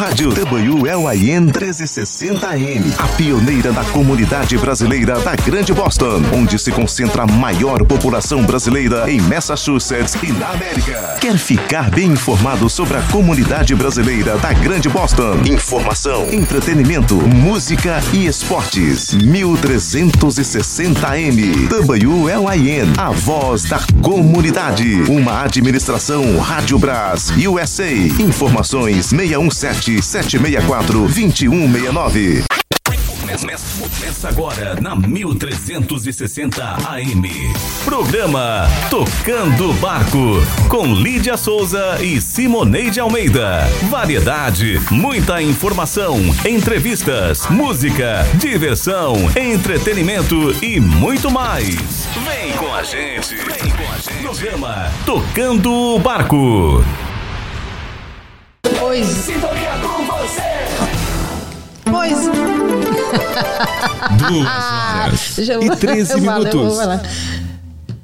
Rádio WLIN 1360M, a pioneira da comunidade brasileira da Grande Boston, onde se concentra a maior população brasileira em Massachusetts e na América. Quer ficar bem informado sobre a comunidade brasileira da Grande Boston? Informação, entretenimento, música e esportes. 1360M, WLIN, a voz da comunidade. Uma administração Rádio Brás USA. Informações 617 764 2169. Começa agora na 1360 AM. Programa Tocando Barco com Lídia Souza e Simoneide Almeida. Variedade, muita informação, entrevistas, música, diversão, entretenimento e muito mais. Vem com a gente. Vem com a gente. Programa Tocando Barco. Pois. Sintonia com você. Pois. Duas horas eu- e 13 eu falo, eu vou minutos. falar.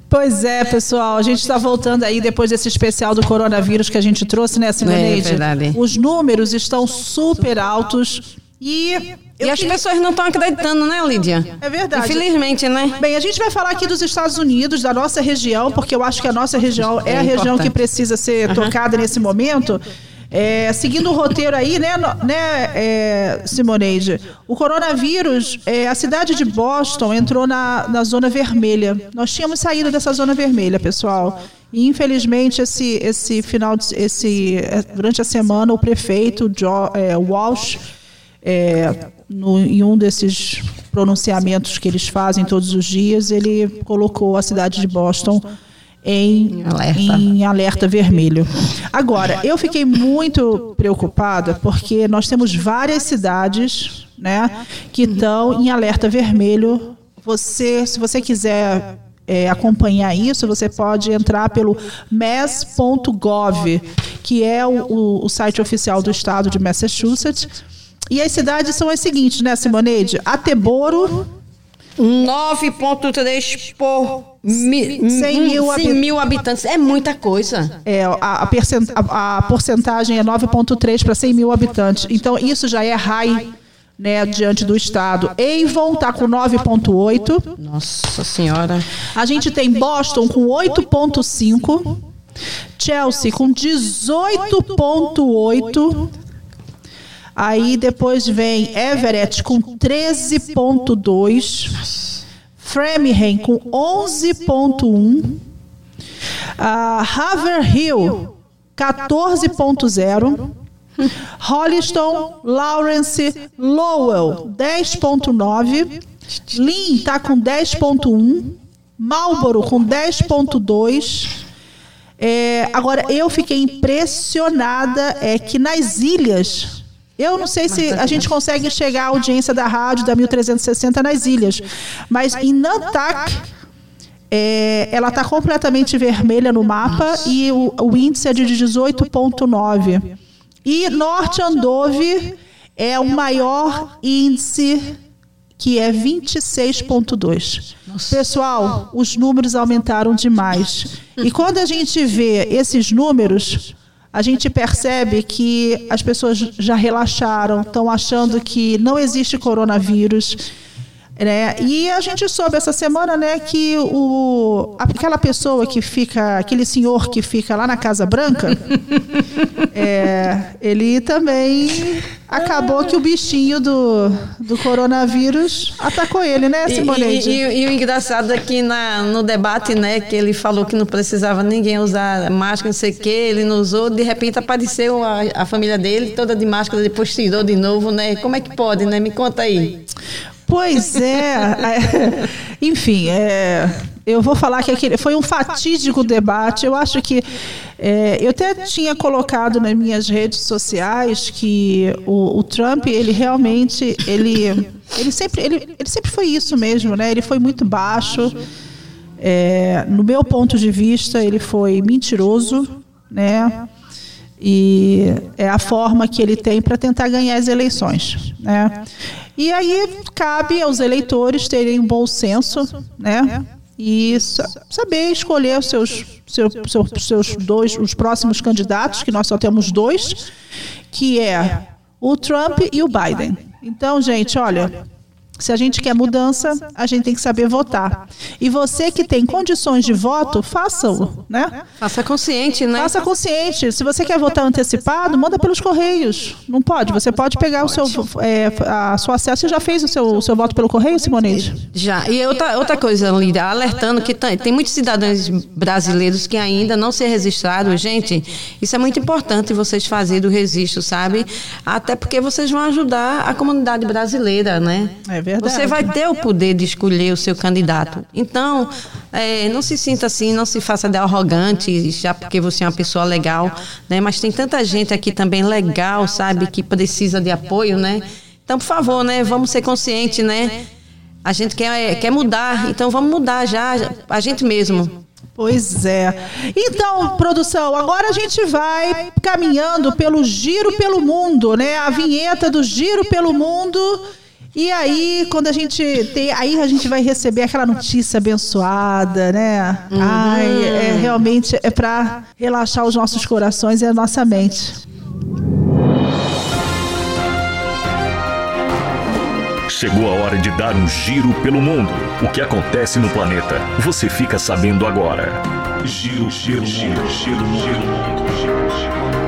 Pois é, pessoal, a gente está voltando aí depois desse especial do coronavírus que a gente trouxe, né, Simoneide? É verdade. Os números estão super altos e... eu E as queria- pessoas não estão acreditando, né, Lídia? É verdade. Infelizmente, né? Bem, a gente vai falar aqui dos Estados Unidos, da nossa região, porque eu acho que a nossa região é, É a região importante. que precisa ser tocada nesse momento. É, seguindo o roteiro aí, né, né é, Simoneide? O coronavírus, é, a cidade de Boston entrou na, na zona vermelha. Nós tínhamos saído dessa zona vermelha, pessoal. E infelizmente esse esse final, de, esse é, durante a semana o prefeito é, Walsh é, no- em um desses pronunciamentos que eles fazem todos os dias, ele colocou a cidade de Boston em alerta. em alerta vermelho. Agora, eu fiquei muito preocupada porque nós temos várias cidades, né, que estão em alerta vermelho. Você, se você quiser é, acompanhar isso, você pode entrar pelo mass.gov, que é o, o- o site oficial do estado de Massachusetts. E as cidades são as seguintes, né, Simoneide? Ateboro, 9,3 por mi, 100 mil 100 habit- mil habitantes. É muita coisa. É, a, a, percent- a- a porcentagem é 9,3 para 100 mil habitantes. Então, isso já é high né, diante do Estado. Avon está com 9,8. Nossa Senhora. A gente tem Boston com 8,5. Chelsea com 18,8. Aí depois vem Everett com 13,2. Framingham com 11,1. Ah, Haverhill 14,0. Holliston, Lawrence, Lowell 10,9. Lynn está com 10,1. Marlboro com 10,2. É, agora, eu fiquei impressionada é que nas ilhas. Eu não sei se a gente consegue chegar à audiência da rádio da 1360 nas ilhas, mas em Nantucket é, ela está completamente vermelha no mapa e o, o índice é de 18,9. E Norte Andover é o maior índice, que é 26,2. Pessoal, os números aumentaram demais. E quando a gente vê esses números, a gente percebe que as pessoas já relaxaram, estão achando que não existe coronavírus. Né? E a gente soube essa semana né, que o, aquela pessoa que fica, aquele senhor que fica lá na Casa Branca, é, ele também acabou que o bichinho do, do coronavírus atacou ele, né, E, Simoneide? e- e- e o engraçado é que na, no debate, né, que ele falou que não precisava ninguém usar máscara, não sei o quê, ele não usou, de repente apareceu a, a família dele toda de máscara, depois tirou de novo, né? Como é que pode, né? Me conta aí. Pois é. Enfim, é, eu vou falar que aquele foi um fatídico debate. Eu acho que é, eu até tinha colocado nas minhas redes sociais que o, o Trump ele realmente ele ele sempre ele, ele sempre foi isso mesmo, né? Ele foi muito baixo. É, no meu ponto de vista, ele foi mentiroso, né? E é a forma que ele tem para tentar ganhar as eleições, né? E aí cabe aos eleitores terem um bom senso, né? E sa- saber escolher os seus, seu, seu- seus dois, os próximos candidatos, que nós só temos dois, que é o Trump e o Biden. Então, gente, olha, se a gente quer mudança, a gente tem que saber votar. E você que tem condições de voto, faça-o, né? Faça consciente, né? Faça consciente. Se você quer votar antecipado, manda pelos correios. Não pode. Você pode pegar o seu, é, a sua acesso. Você já fez o seu, o seu voto pelo correio, Simoneide? Já. E outra, outra coisa, Lídia, alertando que tem, tem muitos cidadãos brasileiros que ainda não se registraram. Gente, isso é muito importante vocês fazerem o registro, sabe? Até porque vocês vão ajudar a comunidade brasileira, né? É verdade. Você vai ter o poder de escolher o seu candidato. Então, é, não se sinta assim, não se faça de arrogante, já porque você é uma pessoa legal, né? Mas tem tanta gente aqui também legal, sabe, que precisa de apoio, né? Então, por favor, né? Vamos ser conscientes, né? A gente quer, quer mudar, então vamos mudar já, a gente mesmo. Pois é. Então, produção, agora a gente vai caminhando pelo Giro pelo Mundo, né? A vinheta do Giro pelo Mundo. E aí, quando a gente tem. Aí a gente vai receber aquela notícia abençoada, né? Uhum. Ai, é, realmente é para relaxar os nossos corações e a nossa mente. Chegou a hora de dar um giro pelo mundo. O que acontece no planeta, você fica sabendo agora. Giro, giro, giro, giro, giro, giro, giro.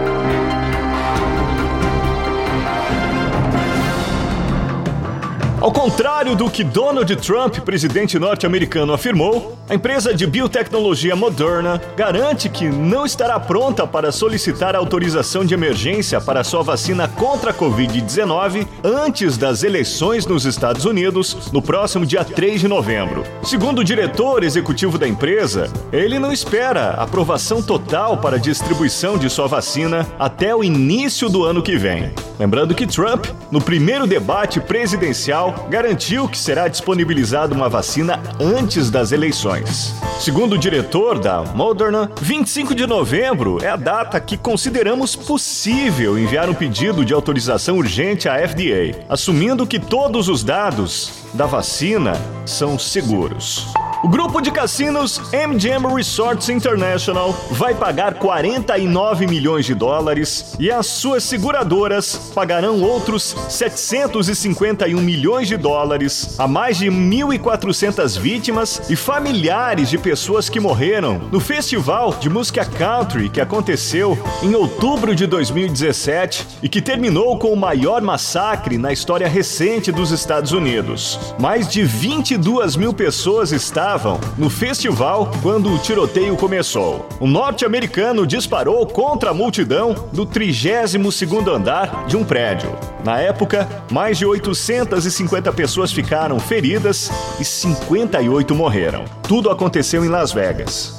Ao contrário do que Donald Trump, presidente norte-americano, afirmou, a empresa de biotecnologia Moderna garante que não estará pronta para solicitar autorização de emergência para sua vacina contra a Covid-19 antes das eleições nos Estados Unidos no próximo dia 3 de novembro. Segundo o diretor executivo da empresa, ele não espera aprovação total para a distribuição de sua vacina até o início do ano que vem. Lembrando que Trump, no primeiro debate presidencial, garantiu que será disponibilizada uma vacina antes das eleições. Segundo o diretor da Moderna, 25 de novembro é a data que consideramos possível enviar um pedido de autorização urgente à FDA, assumindo que todos os dados da vacina são seguros. O grupo de cassinos MGM Resorts International vai pagar 49 milhões de dólares e as suas seguradoras pagarão outros 751 milhões de dólares a mais de 1.400 vítimas e familiares de pessoas que morreram no festival de música country que aconteceu em outubro de 2017 e que terminou com o maior massacre na história recente dos Estados Unidos. Mais de 22 mil pessoas estavam estavam no festival quando o tiroteio começou. Um norte-americano disparou contra a multidão do 32º andar de um prédio. Na época, mais de 850 pessoas ficaram feridas e 58 morreram. Tudo aconteceu em Las Vegas.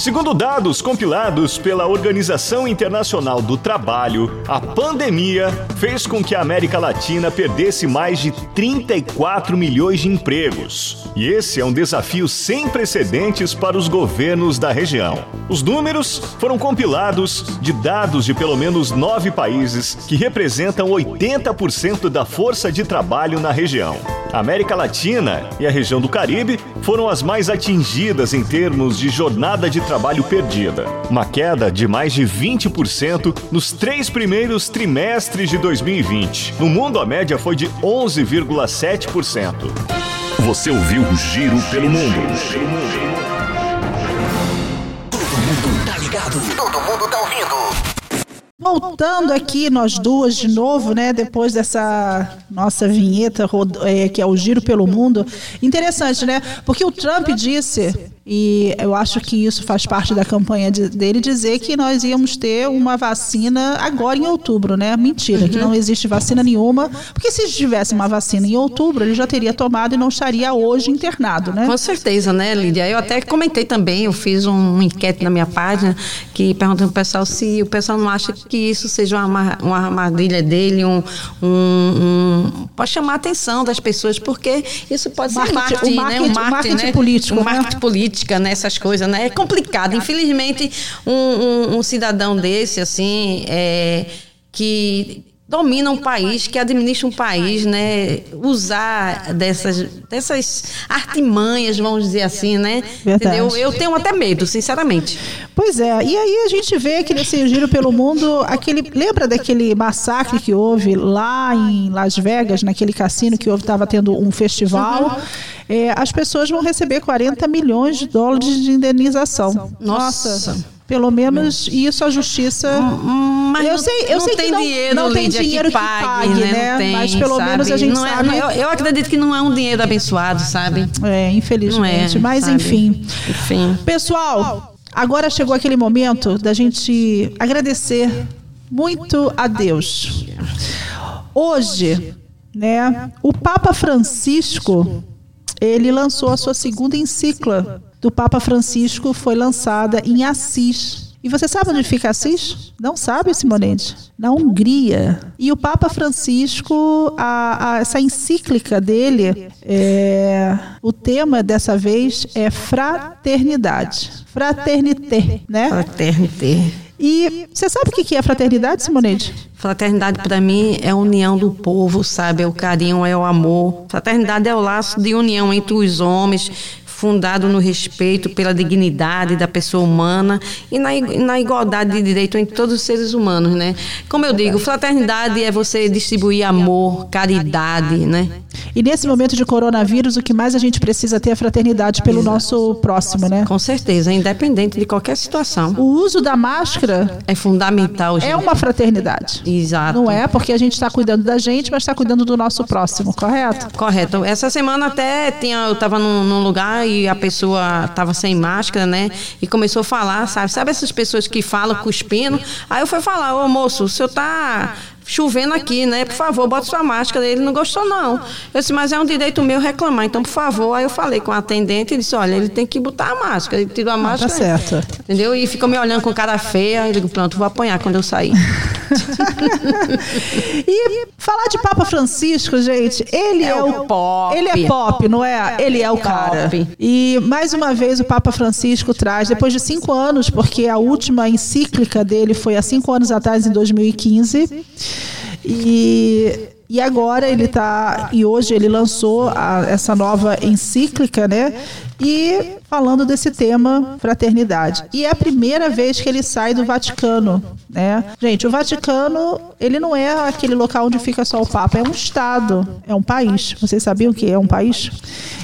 Segundo dados compilados pela Organização Internacional do Trabalho, a pandemia fez com que a América Latina perdesse mais de 34 milhões de empregos. E esse é um desafio sem precedentes para os governos da região. Os números foram compilados de dados de pelo menos nove países que representam 80% da força de trabalho na região. A América Latina e a região do Caribe foram as mais atingidas em termos de jornada de trabalho perdida, uma queda de mais de 20% nos três primeiros trimestres de 2020. No mundo, a média foi de 11,7%. Você ouviu o Giro pelo Mundo. Todo mundo tá ligado. Todo mundo tá ouvindo. Voltando aqui, nós duas de novo, né? Depois dessa nossa vinheta, é, que é o Giro pelo Mundo. Interessante, né? Porque o Trump disse e eu acho que isso faz parte da campanha de, dele dizer que nós íamos ter uma vacina agora em outubro, né? Mentira, uhum. que não existe vacina nenhuma. Porque se tivesse uma vacina em outubro, ele já teria tomado e não estaria hoje internado, né? Com certeza, né, Lídia? Eu até comentei também, eu fiz um enquete na minha página que perguntando pro pessoal se o pessoal não acha que isso seja uma, uma armadilha dele, um, um, pode chamar a atenção das pessoas, porque isso pode ser marketing, marketing, né? Um marketing, marketing né? político. Um marketing né? política nessas coisas, né? É complicado. Infelizmente, um, um, um cidadão desse, assim, é, que domina um país, que administra um país, né? Usar dessas, dessas artimanhas, vamos dizer assim, né? Verdade. Entendeu? Eu tenho até medo, sinceramente. Pois é, e aí a gente vê que nesse giro pelo mundo, aquele, lembra daquele massacre que houve lá em Las Vegas, naquele cassino que estava tendo um festival? É, as pessoas vão receber 40 milhões de dólares de indenização. Nossa. Pelo menos isso a justiça. Mas eu não- sei, eu não sei tem que não, dinheiro, não tem Lídia, dinheiro que pague, né? Não tem, Mas pelo sabe? menos a gente Não é- sabe. eu, eu acredito que não é um dinheiro abençoado, sabe? É, infelizmente. É, Mas sabe? enfim. Enfim. Pessoal, agora chegou aquele momento da gente agradecer muito a Deus. Hoje, né, o Papa Francisco, ele lançou a sua segunda encíclica do Papa Francisco, foi lançada em Assis. E você sabe onde fica Assis? Não sabe, Simonete? Na Hungria. E o Papa Francisco, a- a- essa encíclica dele, é, o tema dessa vez é fraternidade. Fraternité, né? Fraternidade. E você sabe o que que é fraternidade, Simonete? Fraternidade para mim é a união do povo, sabe? É o carinho, é o amor. Fraternidade é o laço de união entre os homens, fundado no respeito pela dignidade da pessoa humana e na, na igualdade de direito entre todos os seres humanos, né? Como eu digo, fraternidade é você distribuir amor, caridade, né? E nesse momento de coronavírus, o que mais a gente precisa ter é fraternidade pelo nosso próximo, né? Com certeza, independente de qualquer situação. O uso da máscara É fundamental, gente. é uma fraternidade. Exato. Não é porque a gente está cuidando da gente, mas está cuidando do nosso próximo, correto? Correto. Essa semana até tinha, eu estava num, num lugar e a pessoa estava sem máscara, né? E começou a falar, sabe? Sabe essas pessoas que falam cuspindo? Aí eu fui falar, ô moço, o senhor tá chovendo aqui, né? Por favor, bota sua máscara. Ele não gostou, não. Eu disse, mas é um direito meu reclamar, então, por favor. Aí eu falei com a atendente e disse, olha, ele tem que botar a máscara. Ele tirou a tá máscara. certo. Entendeu? E ficou me olhando com cara feia. Eu digo, pronto, vou apanhar quando eu sair. E falar de Papa Francisco, gente, ele é, É o o pop. Ele é pop, não é? Ele é o cara. Pop. E mais uma vez o Papa Francisco traz, depois de cinco anos, porque a última encíclica dele foi há cinco anos atrás, em 2015. E, e agora ele está. E hoje ele lançou a- essa nova encíclica, né? E falando desse tema, fraternidade. E é a primeira vez que ele sai do Vaticano, né? Gente, o Vaticano, ele não é aquele local onde fica só o Papa, é um Estado, é um país. Vocês sabiam que é um país?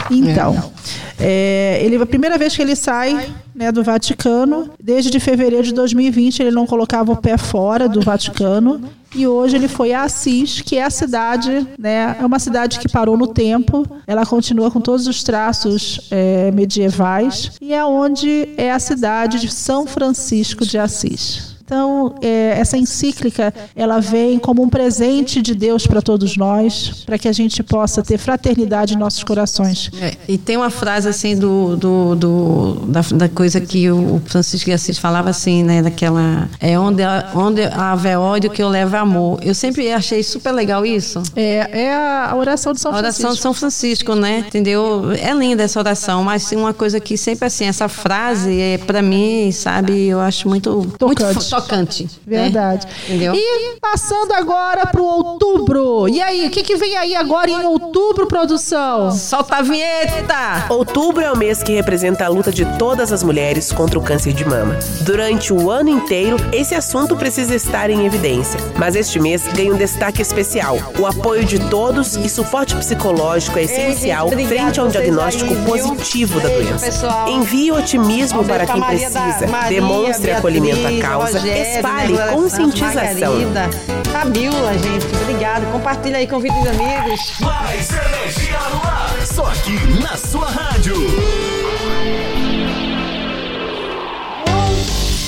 Então, é, ele, a primeira vez que ele sai né, do Vaticano, desde de fevereiro de 2020, ele não colocava o pé fora do Vaticano. E hoje ele foi a Assis, que é a cidade, né? É uma cidade que parou no tempo. Ela continua com todos os traços é, medievais e é onde é a cidade de São Francisco de Assis. Então, é, essa encíclica, ela vem como um presente de Deus para todos nós, para que a gente possa ter fraternidade em nossos corações. É, e tem uma frase assim do, do, do- da, da coisa que o Francisco de Assis falava assim, né? Daquela. É onde, onde haver ódio que eu levo amor. Eu sempre achei super legal isso. É, é a oração de São A oração de Francisco. São Francisco, né? Entendeu? É linda essa oração, mas tem uma coisa que sempre assim, essa frase, é, para mim, sabe, eu acho muito Tocante. muito tocante. né? Verdade. Entendeu? E passando agora para o outubro. E aí, o que, que vem aí agora em outubro, produção? Solta a vinheta! Outubro é o mês que representa a luta de todas as mulheres contra o câncer de mama. Durante o ano inteiro, esse assunto precisa estar em evidência. Mas este mês ganha um destaque especial. O apoio de todos e suporte psicológico é essencial gente, obrigado frente a um diagnóstico aí, viu? positivo da doença. pessoal. Envie otimismo beijo para quem Maria da- precisa. Maria, Demonstre Beatriz, acolhimento à causa. Rogério, Espalhe né, conscientização. Margarida, Fabiola, gente. Obrigado. Compartilha aí, convide os amigos. Mais energia no ar. Só aqui na sua rádio.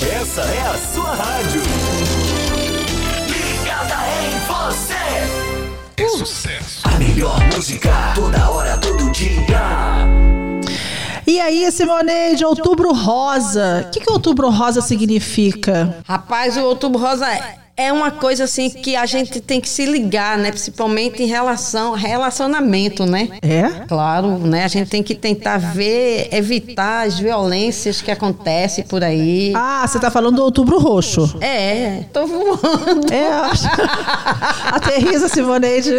Essa é a sua rádio. Ligada em você. É sucesso. A melhor música. Toda hora, todo dia. E aí, Simoneide, outubro rosa. O que, que outubro rosa significa? Rapaz, o Outubro Rosa é, é uma coisa assim que a gente tem que se ligar, né? Principalmente em relação relacionamento, né? É? Claro, né? A gente tem que tentar ver, evitar as violências que acontecem por aí. Ah, você tá falando do outubro roxo. É, tô voando. É. Aterriza, Simoneide.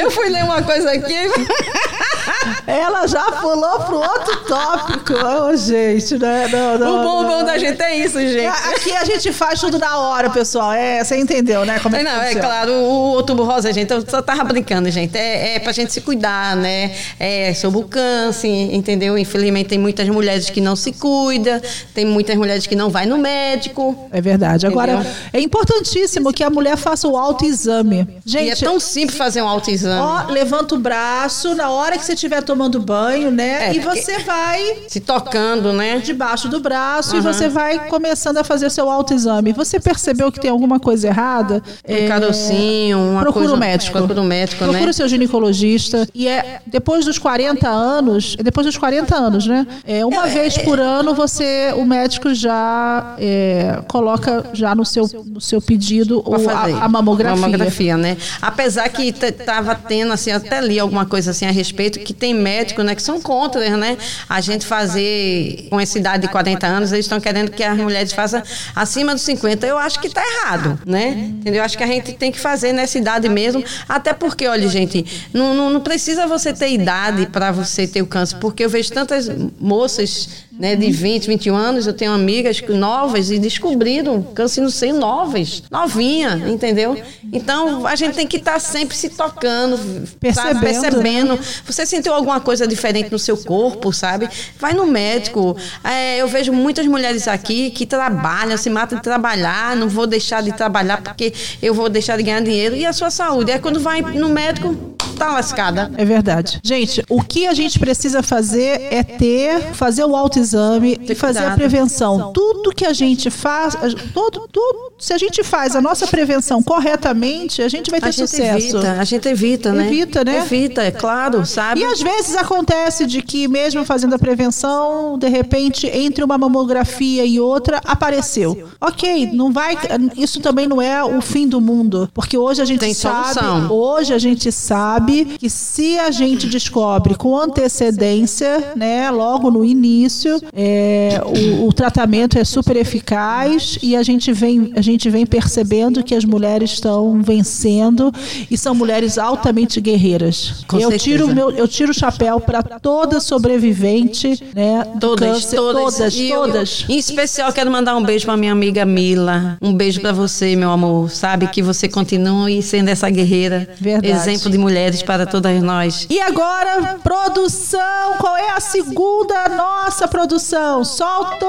Eu fui ler uma coisa aqui. Ela já pulou pro outro tópico. Ô, gente, né? Não, não, o bom, não. bom da gente é isso, gente. Aqui a gente faz tudo na hora, pessoal. É, você entendeu, né? Como é Não, é claro, o outubro rosa, gente, eu só tava brincando, gente. É, é pra gente se cuidar, né? É sobre o câncer, entendeu? Infelizmente tem muitas mulheres que não se cuidam, tem muitas mulheres que não vai no médico. É verdade. Agora, Entendeu? é importantíssimo que a mulher faça o autoexame. Gente, e é tão simples fazer um autoexame. ó, levanta o braço na hora que você estiver tomando banho, né? É, e porque- você vai Se tocando, né? debaixo do braço e você vai começando a fazer seu autoexame. Você percebeu que tem alguma coisa errada? Um carocinho, uma procura coisa... o médico. Procura o médico, Procura né? o seu ginecologista. E é depois dos 40 anos, é depois dos 40 anos, né? É, uma vez por ano você, o médico já é, coloca já no seu, no seu pedido o, a, a mamografia. Mamografia, né? Apesar que t- tava tendo, assim, até li alguma coisa assim a respeito, que tem médico, né, que são contra, né? A gente fazer com essa idade de 40 anos, eles estão querendo que as mulheres façam acima dos 50. Eu acho que tá errado, né? Entendeu? Eu acho que a gente tem que fazer nessa idade mesmo. Até porque, olha, gente, não, não, não precisa você ter idade para você ter o câncer, porque eu vejo tantas moças né, de 20, 21 anos, eu tenho amigas novas e descobriram câncer no seio novas, novinha, entendeu? Então a gente tem que estar sempre se tocando, Percebendo, sabe? percebendo. Você sentiu alguma coisa diferente no seu corpo, sabe? Vai no médico. É, eu vejo muitas mulheres aqui que trabalham, se matam de trabalhar, não vou deixar de trabalhar porque eu vou deixar de ganhar dinheiro. E a sua saúde? É quando vai no médico, tá lascada. É verdade. Gente, o que a gente precisa fazer é ter, fazer o autoexame e fazer a prevenção. Tudo que a gente faz, todo, tudo, se a gente faz a nossa prevenção corretamente, a gente vai ter A gente sucesso. evita, a gente evita, né? Evita, né? Evita, é claro, sabe? E às vezes acontece de que, mesmo fazendo a prevenção, de repente, entre uma mamografia e outra, apareceu. Ok, não vai. Isso também não é o fim do mundo. Porque hoje a gente Tem sabe. solução. Hoje a gente sabe que se a gente descobre com antecedência, né, logo no início, é, o, o tratamento é super eficaz e a gente vem, a gente vem percebendo que as mulheres estão vencendo e são mulheres altamente guerreiras. Com eu certeza. tiro o meu, eu tiro o chapéu para toda sobrevivente, né? Todas, câncer. todas, todas, eu- todas. em especial, quero mandar um beijo pra minha amiga Mila. Um beijo pra você, meu amor. Sabe que você continue sendo essa guerreira. Verdade. Exemplo de mulheres para todas nós. E agora, produção, qual é a segunda nossa produção? Solta!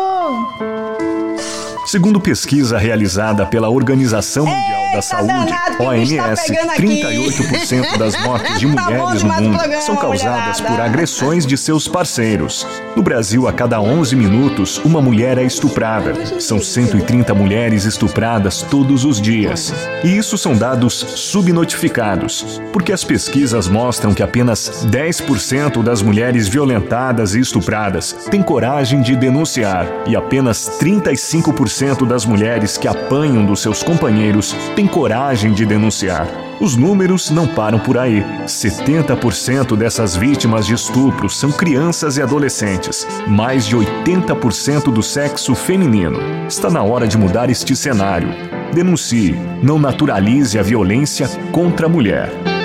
Segundo pesquisa realizada pela Organização Mundial da Saúde, tá OMS, aqui. 38% das mortes de Tá mulheres no mundo são causadas por agressões de seus parceiros. No Brasil, a cada 11 minutos, uma mulher é estuprada. São 130 mulheres estupradas todos os dias. E isso são dados subnotificados, porque as pesquisas mostram que apenas 10% das mulheres violentadas e estupradas têm coragem de denunciar e apenas 35% das mulheres que apanham dos seus companheiros têm coragem de denunciar. Os números não param por aí. 70% dessas vítimas de estupro são crianças e adolescentes, mais de 80% do sexo feminino. Está na hora de mudar este cenário. Denuncie, não naturalize a violência contra a mulher.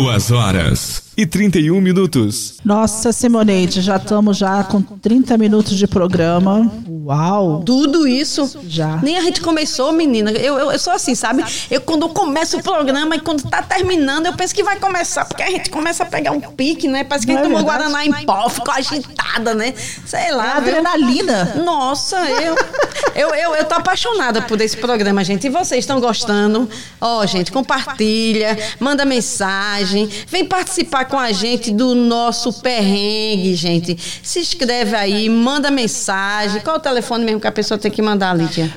Duas horas e 31 minutos. Nossa, Simoneide, já estamos já com 30 minutos de programa. Uau! Tudo isso. Já. Nem a gente começou, menina. Eu, eu, eu sou assim, sabe? Eu quando começo o programa e quando tá terminando, eu penso que vai começar, porque a gente começa a pegar um pique, né? Parece que a gente é tomou? Guaraná em pó, ficou agitada, né? Sei É lá. viu? adrenalina. Nossa, eu. Eu, eu, eu tô apaixonada por esse programa, gente. E vocês estão gostando? Ó, gente, compartilha, manda mensagem, vem participar com a gente do nosso perrengue, gente. Se inscreve aí, manda mensagem. Qual o telefone mesmo que a pessoa tem que mandar, Lídia?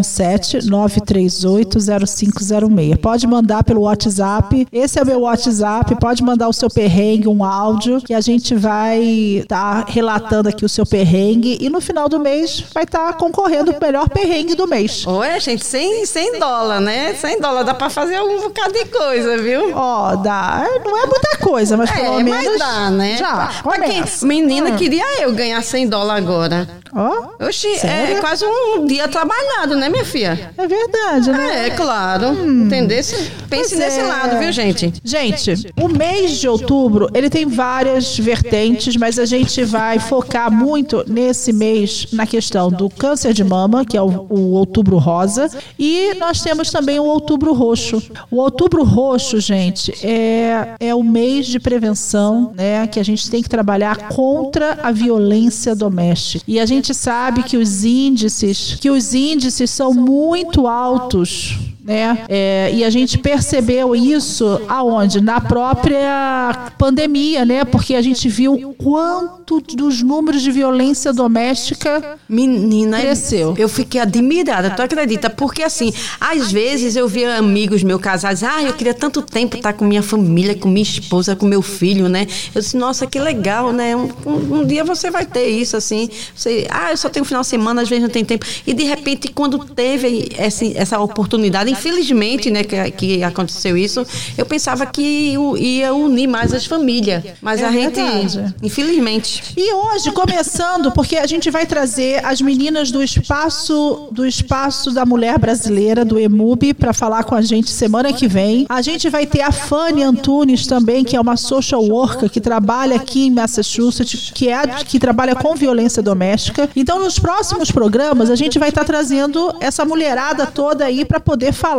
617-938-0506. Pode mandar pelo WhatsApp. Esse é o meu WhatsApp. Pode mandar o seu perrengue, um áudio, que a gente vai estar relatando aqui o seu perrengue. E no final do mês vai estar concorrendo o melhor perrengue do mês. Oi, gente, 100, 100 dólares, né? 100 dólares dá pra fazer um bocado de coisa, viu? Ó, dá. Não é muita coisa, mas pelo É, menos. mas dá, né? Já. Pra quem, menina, Hum. queria eu ganhar 100 dólares agora. Ó, Oxi, Sério? é quase um dia trabalhado, né, minha filha? é verdade, né? É, claro. Entendesse? Pense Pois nesse é. lado, viu, gente? Gente, o mês de outubro, ele tem várias vertentes, mas a gente vai focar muito nesse mês na questão do câncer de mama, que é o, o outubro rosa, e nós temos também o outubro roxo. O outubro roxo, gente, é, é o mês de prevenção, né, que a gente tem que trabalhar contra a violência doméstica. E a gente sabe que os índices, que os índices são muito altos né? É, e a gente percebeu isso aonde? Na própria pandemia, né? Porque a gente viu quanto dos números de violência doméstica Menina, Cresceu. eu fiquei admirada, tu acredita? Porque assim, às vezes eu via amigos meus casados, ah, eu queria tanto tempo estar com minha família, com minha esposa, com meu filho, né? Eu disse, nossa, que legal, né? Um, um- um dia você vai ter isso, assim. Você, ah, eu só tenho final de semana, às vezes não tem tempo. E de repente, quando teve essa, essa oportunidade, infelizmente, né, que, que aconteceu isso, eu pensava que ia unir mais as famílias. Mas É a gente, verdade. infelizmente. E hoje, começando, porque a gente vai trazer as meninas do espaço do espaço da mulher brasileira, do EMUB, para falar com a gente semana que vem. A gente vai ter a Fanny Antunes também, que é uma social worker que trabalha aqui em Massachusetts, que é que trabalha com violência doméstica. Então, nos próximos programas, a gente vai estar trazendo essa mulherada toda aí para poder falar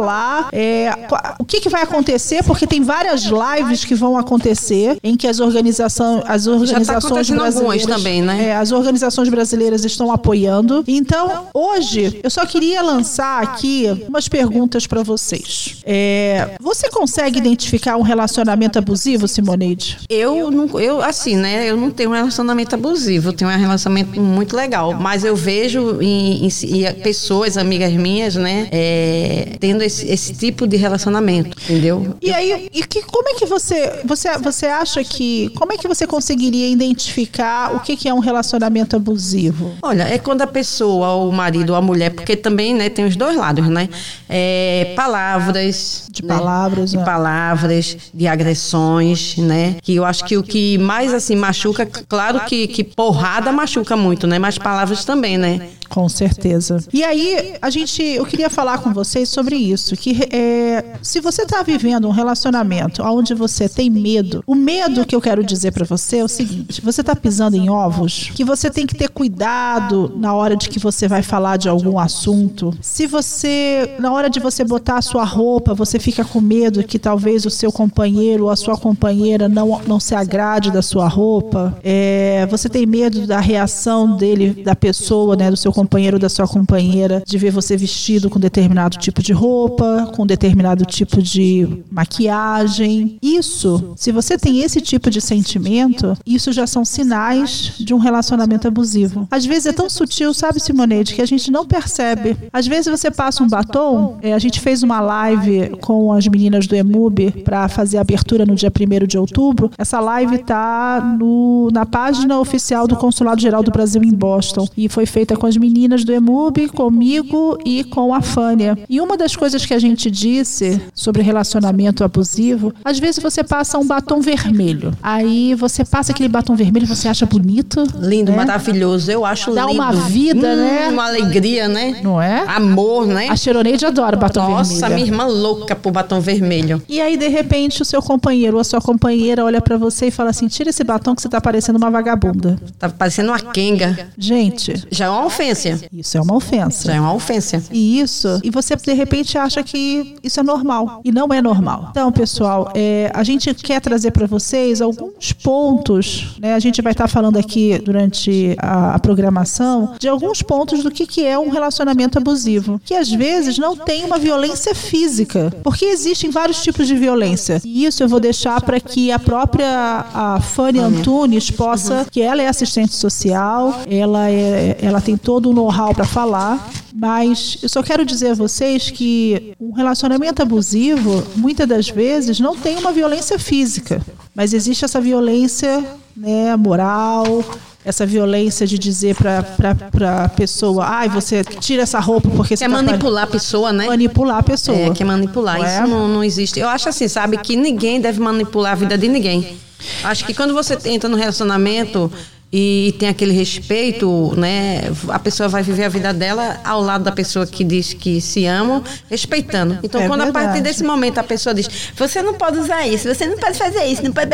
é, qua- o que, que vai acontecer, porque tem várias lives que vão acontecer em que as organizações, as organizações tá brasileiras também, né? é, as organizações brasileiras estão apoiando. Então, hoje, eu só queria lançar aqui umas perguntas para vocês. É, você consegue identificar um relacionamento abusivo, Simoneide? Eu não, eu assim, né? Eu não tenho um relacionamento abusivo, eu tenho um relacionamento muito legal. Mas eu vejo em, em- em pessoas, amigas minhas, né, é, tendo esse, esse tipo de relacionamento, entendeu? E aí, e que, como é que você, você, você acha que, como é que você conseguiria identificar o que, que é um relacionamento abusivo? Olha, é quando a pessoa, o marido ou a mulher, porque também né, tem os dois lados, né? É, palavras. De né? palavras, De né? palavras, de agressões, né? Que eu acho que o que mais assim machuca, claro que, que porrada machuca muito, né? Mas palavras também, né? Com certeza. E aí, a gente, eu queria falar com vocês sobre isso, que é, se você está vivendo um relacionamento onde você tem medo, o medo que eu quero dizer para você é o seguinte: você está pisando em ovos, que você tem que ter cuidado na hora de que você vai falar de algum assunto. Se você, na hora de você botar a sua roupa, você fica com medo que talvez o seu companheiro ou a sua companheira não, não se agrade da sua roupa, é, você tem medo da reação dele, da pessoa, né, do seu companheiro ou da sua companheira, de ver você vestido com determinado tipo de roupa, com determinado tipo de maquiagem. Isso, se você tem esse tipo de sentimento, isso já são sinais de um relacionamento abusivo. Às vezes é tão sutil, sabe, Simoneide, que a gente não percebe. Às vezes você passa um batom, é, a gente fez uma live com as meninas do EMUB para fazer a abertura no dia 1 de outubro. Essa live tá no, na página oficial do Consulado Geral do Brasil em Boston e foi feita com as meninas do EMUB, comigo e com a Fânia. E uma das coisas que a gente disse sobre relacionamento abusivo, às vezes você passa um batom vermelho. Aí você passa aquele batom vermelho, você acha bonito, Lindo, né? maravilhoso. Eu acho Dá lindo. uma vida, Hum, né? Uma alegria, né? Não é? Amor, né? A Cheroneide adora batom Nossa, vermelho. minha irmã louca por batom vermelho. E aí, de repente, o seu companheiro ou a sua companheira olha pra você e fala assim: tira esse batom que você tá parecendo uma vagabunda. Tá parecendo uma quenga. Gente, Já é uma ofensa. Isso é uma ofensa. Já é uma ofensa. E isso, e você de repente acha que isso é normal e não é normal. Então, pessoal, é, a gente quer trazer para vocês alguns pontos, né? A gente vai estar falando aqui durante a, a, programação de alguns pontos do que, que é um relacionamento abusivo, que às vezes não tem uma violência física, porque existem vários tipos de violência. E isso eu vou deixar para que a própria a Fanny Antunes possa, que ela é assistente social, ela é, ela tem todo o know-how para falar mas eu só quero dizer a vocês que um relacionamento abusivo, muitas das vezes, não tem uma violência física, mas existe essa violência né, moral, essa violência de dizer para a pessoa, ai, ah, você tira essa roupa porque você quer tá manipular a pessoa, né? Manipular a pessoa. É, quer manipular. Não é? Isso não, não existe. Eu acho assim, sabe, que ninguém deve manipular a vida de ninguém. Acho que quando você entra no relacionamento, e tem aquele respeito, né? A pessoa vai viver a vida dela ao lado da pessoa que diz que se ama, respeitando. Então, é quando verdade. a partir desse momento a pessoa diz: "Você não pode usar isso, você não pode fazer isso, não pode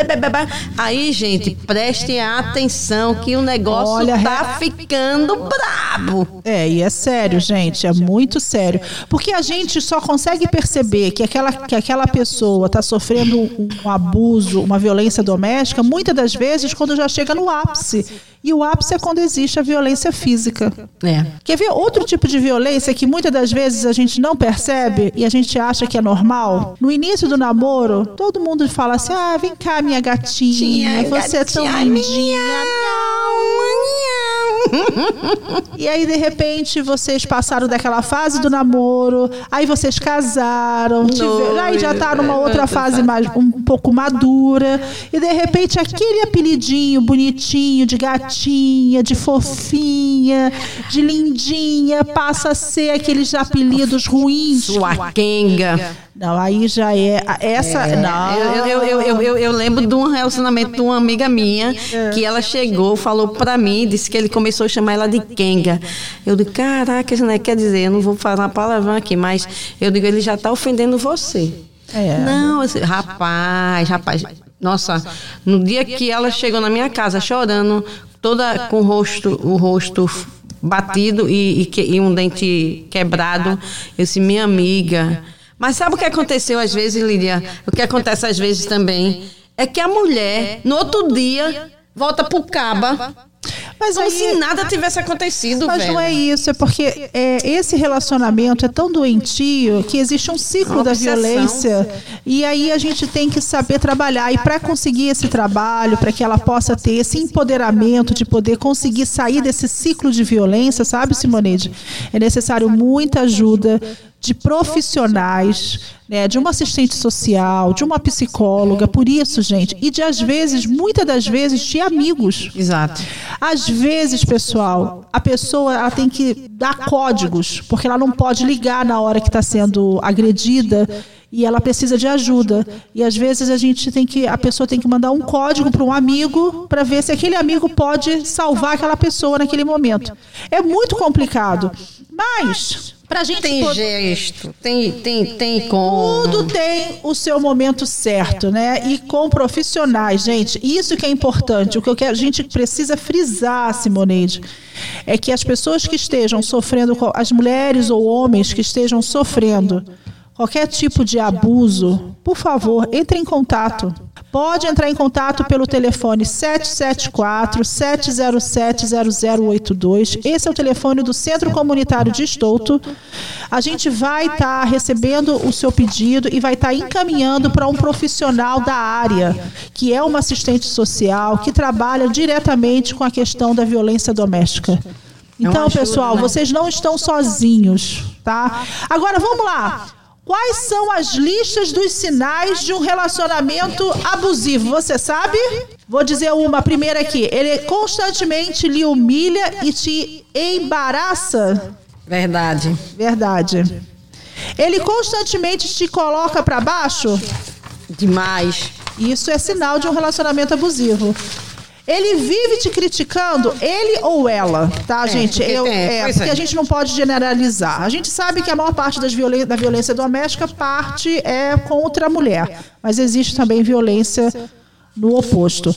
aí, gente, prestem atenção que o negócio Olha, tá ficando brabo. É, e é sério, gente, é muito sério, porque a gente só consegue perceber que aquela que aquela pessoa tá sofrendo um abuso, uma violência doméstica, muitas das vezes quando já chega no ápice e o ápice é quando existe a violência física. É. Quer ver outro tipo de violência que muitas das vezes a gente não percebe e a gente acha que é normal? No início do namoro, todo mundo fala assim: ah, vem cá, minha gatinha, você é tão lindinha. e aí, de repente, vocês passaram daquela fase do namoro, aí vocês casaram, tiveram, aí já tá numa outra fase mais, um pouco madura, e de repente aquele apelidinho bonitinho de gatinha, de fofinha, de lindinha, passa a ser aqueles apelidos ruins. Sua quenga. Não, aí já é. Essa. É, não. Eu, eu, eu, eu, eu lembro de um relacionamento de uma amiga minha que ela chegou, falou pra mim, disse que ele começou a chamar ela de Kenga. Eu digo, caraca, isso não quer dizer, eu não vou falar uma palavrão aqui, mas eu digo, ele já tá ofendendo você. É. Não, rapaz, rapaz. Nossa, no dia que ela chegou na minha casa chorando, toda com o rosto, o rosto batido e, e, e um dente quebrado, eu disse, minha amiga. Mas sabe o que aconteceu às vezes, Lídia? O que acontece às vezes também é que a mulher, no outro dia, volta pro caba. Mas Como aí, se nada tivesse acontecido, mas velho. não é isso, é porque é, esse relacionamento é tão doentio que existe um ciclo da violência e aí a gente tem que saber trabalhar e para conseguir esse trabalho, para que ela possa ter esse empoderamento de poder conseguir sair desse ciclo de violência, sabe, Simoneide? É necessário muita ajuda de profissionais, né, de uma assistente social, de uma psicóloga, por isso, gente, e de às vezes, muitas das vezes, de amigos. Exato. Às vezes, pessoal, a pessoa ela tem que dar códigos, porque ela não pode ligar na hora que está sendo agredida e ela precisa de ajuda. E às vezes a gente tem que, a pessoa tem que mandar um código para um amigo para ver se aquele amigo pode salvar aquela pessoa naquele momento. É muito complicado. Mas Pra gente tem poder... gesto, tem, tem, tem como. Tudo tem o seu momento certo, né? E com profissionais, gente. Isso que é importante. O que a gente precisa frisar, Simoneide, é que as pessoas que estejam sofrendo, as mulheres ou homens que estejam sofrendo qualquer tipo de abuso, por favor, entre em contato Pode entrar em contato pelo telefone 774-707-0082. Esse é o telefone do Centro Comunitário de Estouto. A gente vai estar tá recebendo o seu pedido e vai estar tá encaminhando para um profissional da área, que é uma assistente social, que trabalha diretamente com a questão da violência doméstica. Então, pessoal, né? vocês não estão sozinhos, tá? Agora vamos lá. Quais são as listas dos sinais de um relacionamento abusivo? Você sabe? Vou dizer uma primeira aqui. Ele constantemente lhe humilha e te embaraça. Verdade. Verdade. Ele constantemente te coloca para baixo? Demais. Isso é sinal de um relacionamento abusivo. Ele vive te criticando, ele ou ela, tá, é, gente? Porque, Eu, é, é porque a gente não pode generalizar. A gente sabe que a maior parte das violen da violência doméstica parte é contra a mulher, mas existe também violência no oposto.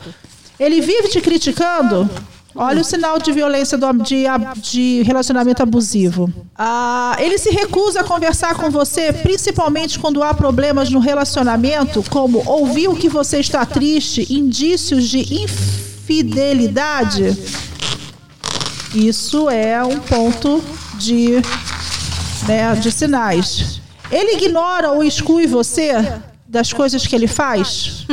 Ele vive te criticando? Olha o sinal de violência do, de, de relacionamento abusivo. Ah, ele se recusa a conversar com você, principalmente quando há problemas no relacionamento, como ouvir que você está triste, indícios de infidelidade. Isso é um ponto de, né, de sinais. Ele ignora ou exclui você das coisas que ele faz?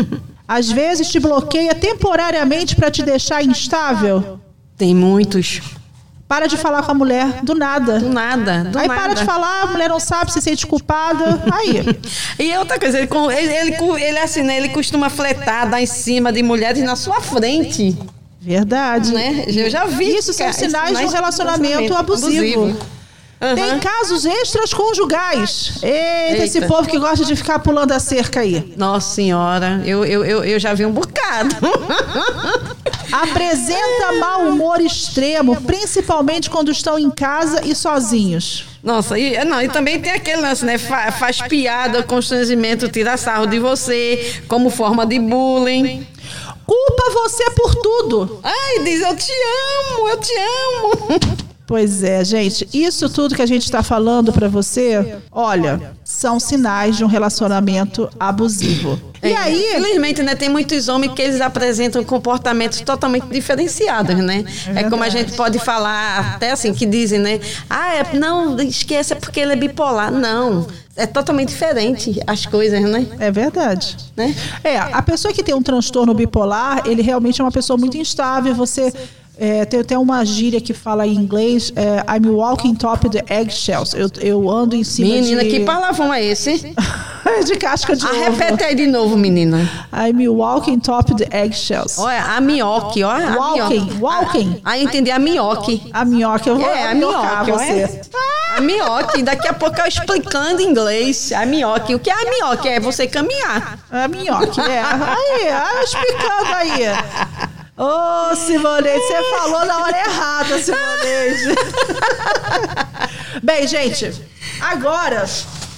Às vezes te bloqueia temporariamente para te deixar instável? Tem muitos. Para de falar com a mulher do nada. Do nada. Do aí nada. para de falar, a mulher não sabe se sente culpada. Aí. e outra coisa, ele, ele, ele, assim, né, ele costuma fletar, dar em cima de mulheres na sua frente. Verdade. Né? Eu já vi. Isso são sinais de um relacionamento abusivo. abusivo. Uhum. Tem casos extras conjugais. Eita, Eita, esse povo que gosta de ficar pulando a cerca aí. Nossa senhora, eu, eu, eu, eu já vi um bocado. Apresenta mau humor extremo, principalmente quando estão em casa e sozinhos. Nossa, e, não, e também tem aquele lance, né? Fa, faz piada, constrangimento, tira sarro de você, como forma de bullying. Culpa você por tudo. Ai, diz, eu te amo, eu te amo. Pois é, gente. Isso tudo que a gente está falando para você, olha, são sinais de um relacionamento abusivo. E é, aí, infelizmente, né, tem muitos homens que eles apresentam comportamentos totalmente diferenciados, né? É, é como a gente pode falar até assim que dizem, né? Ah, é, não, esquece é porque ele é bipolar. Não. É totalmente diferente as coisas, né? É verdade. Né? É, a pessoa que tem um transtorno bipolar, ele realmente é uma pessoa muito instável. Você é, tem até uma gíria que fala em inglês, é, I'm walking top the eggshells. Eu, eu ando em cima menina, de... Menina, que palavrão é esse? de casca de ah, ovo. repete aí de novo, menina. I'm walking top the eggshells. Olha, a minhoque, olha. Walking, walking. Ah, entendi, a minhoque. A minhoque, eu vou é, a minhoque, você. A minhoque, daqui a pouco eu explicando em inglês. A minhoque, o que é a minhoque? É você caminhar. A minhoque, é. Aí, aí explicando aí. Ô, oh, Simoneide, você falou na hora errada, Simoneide. Bem, gente, agora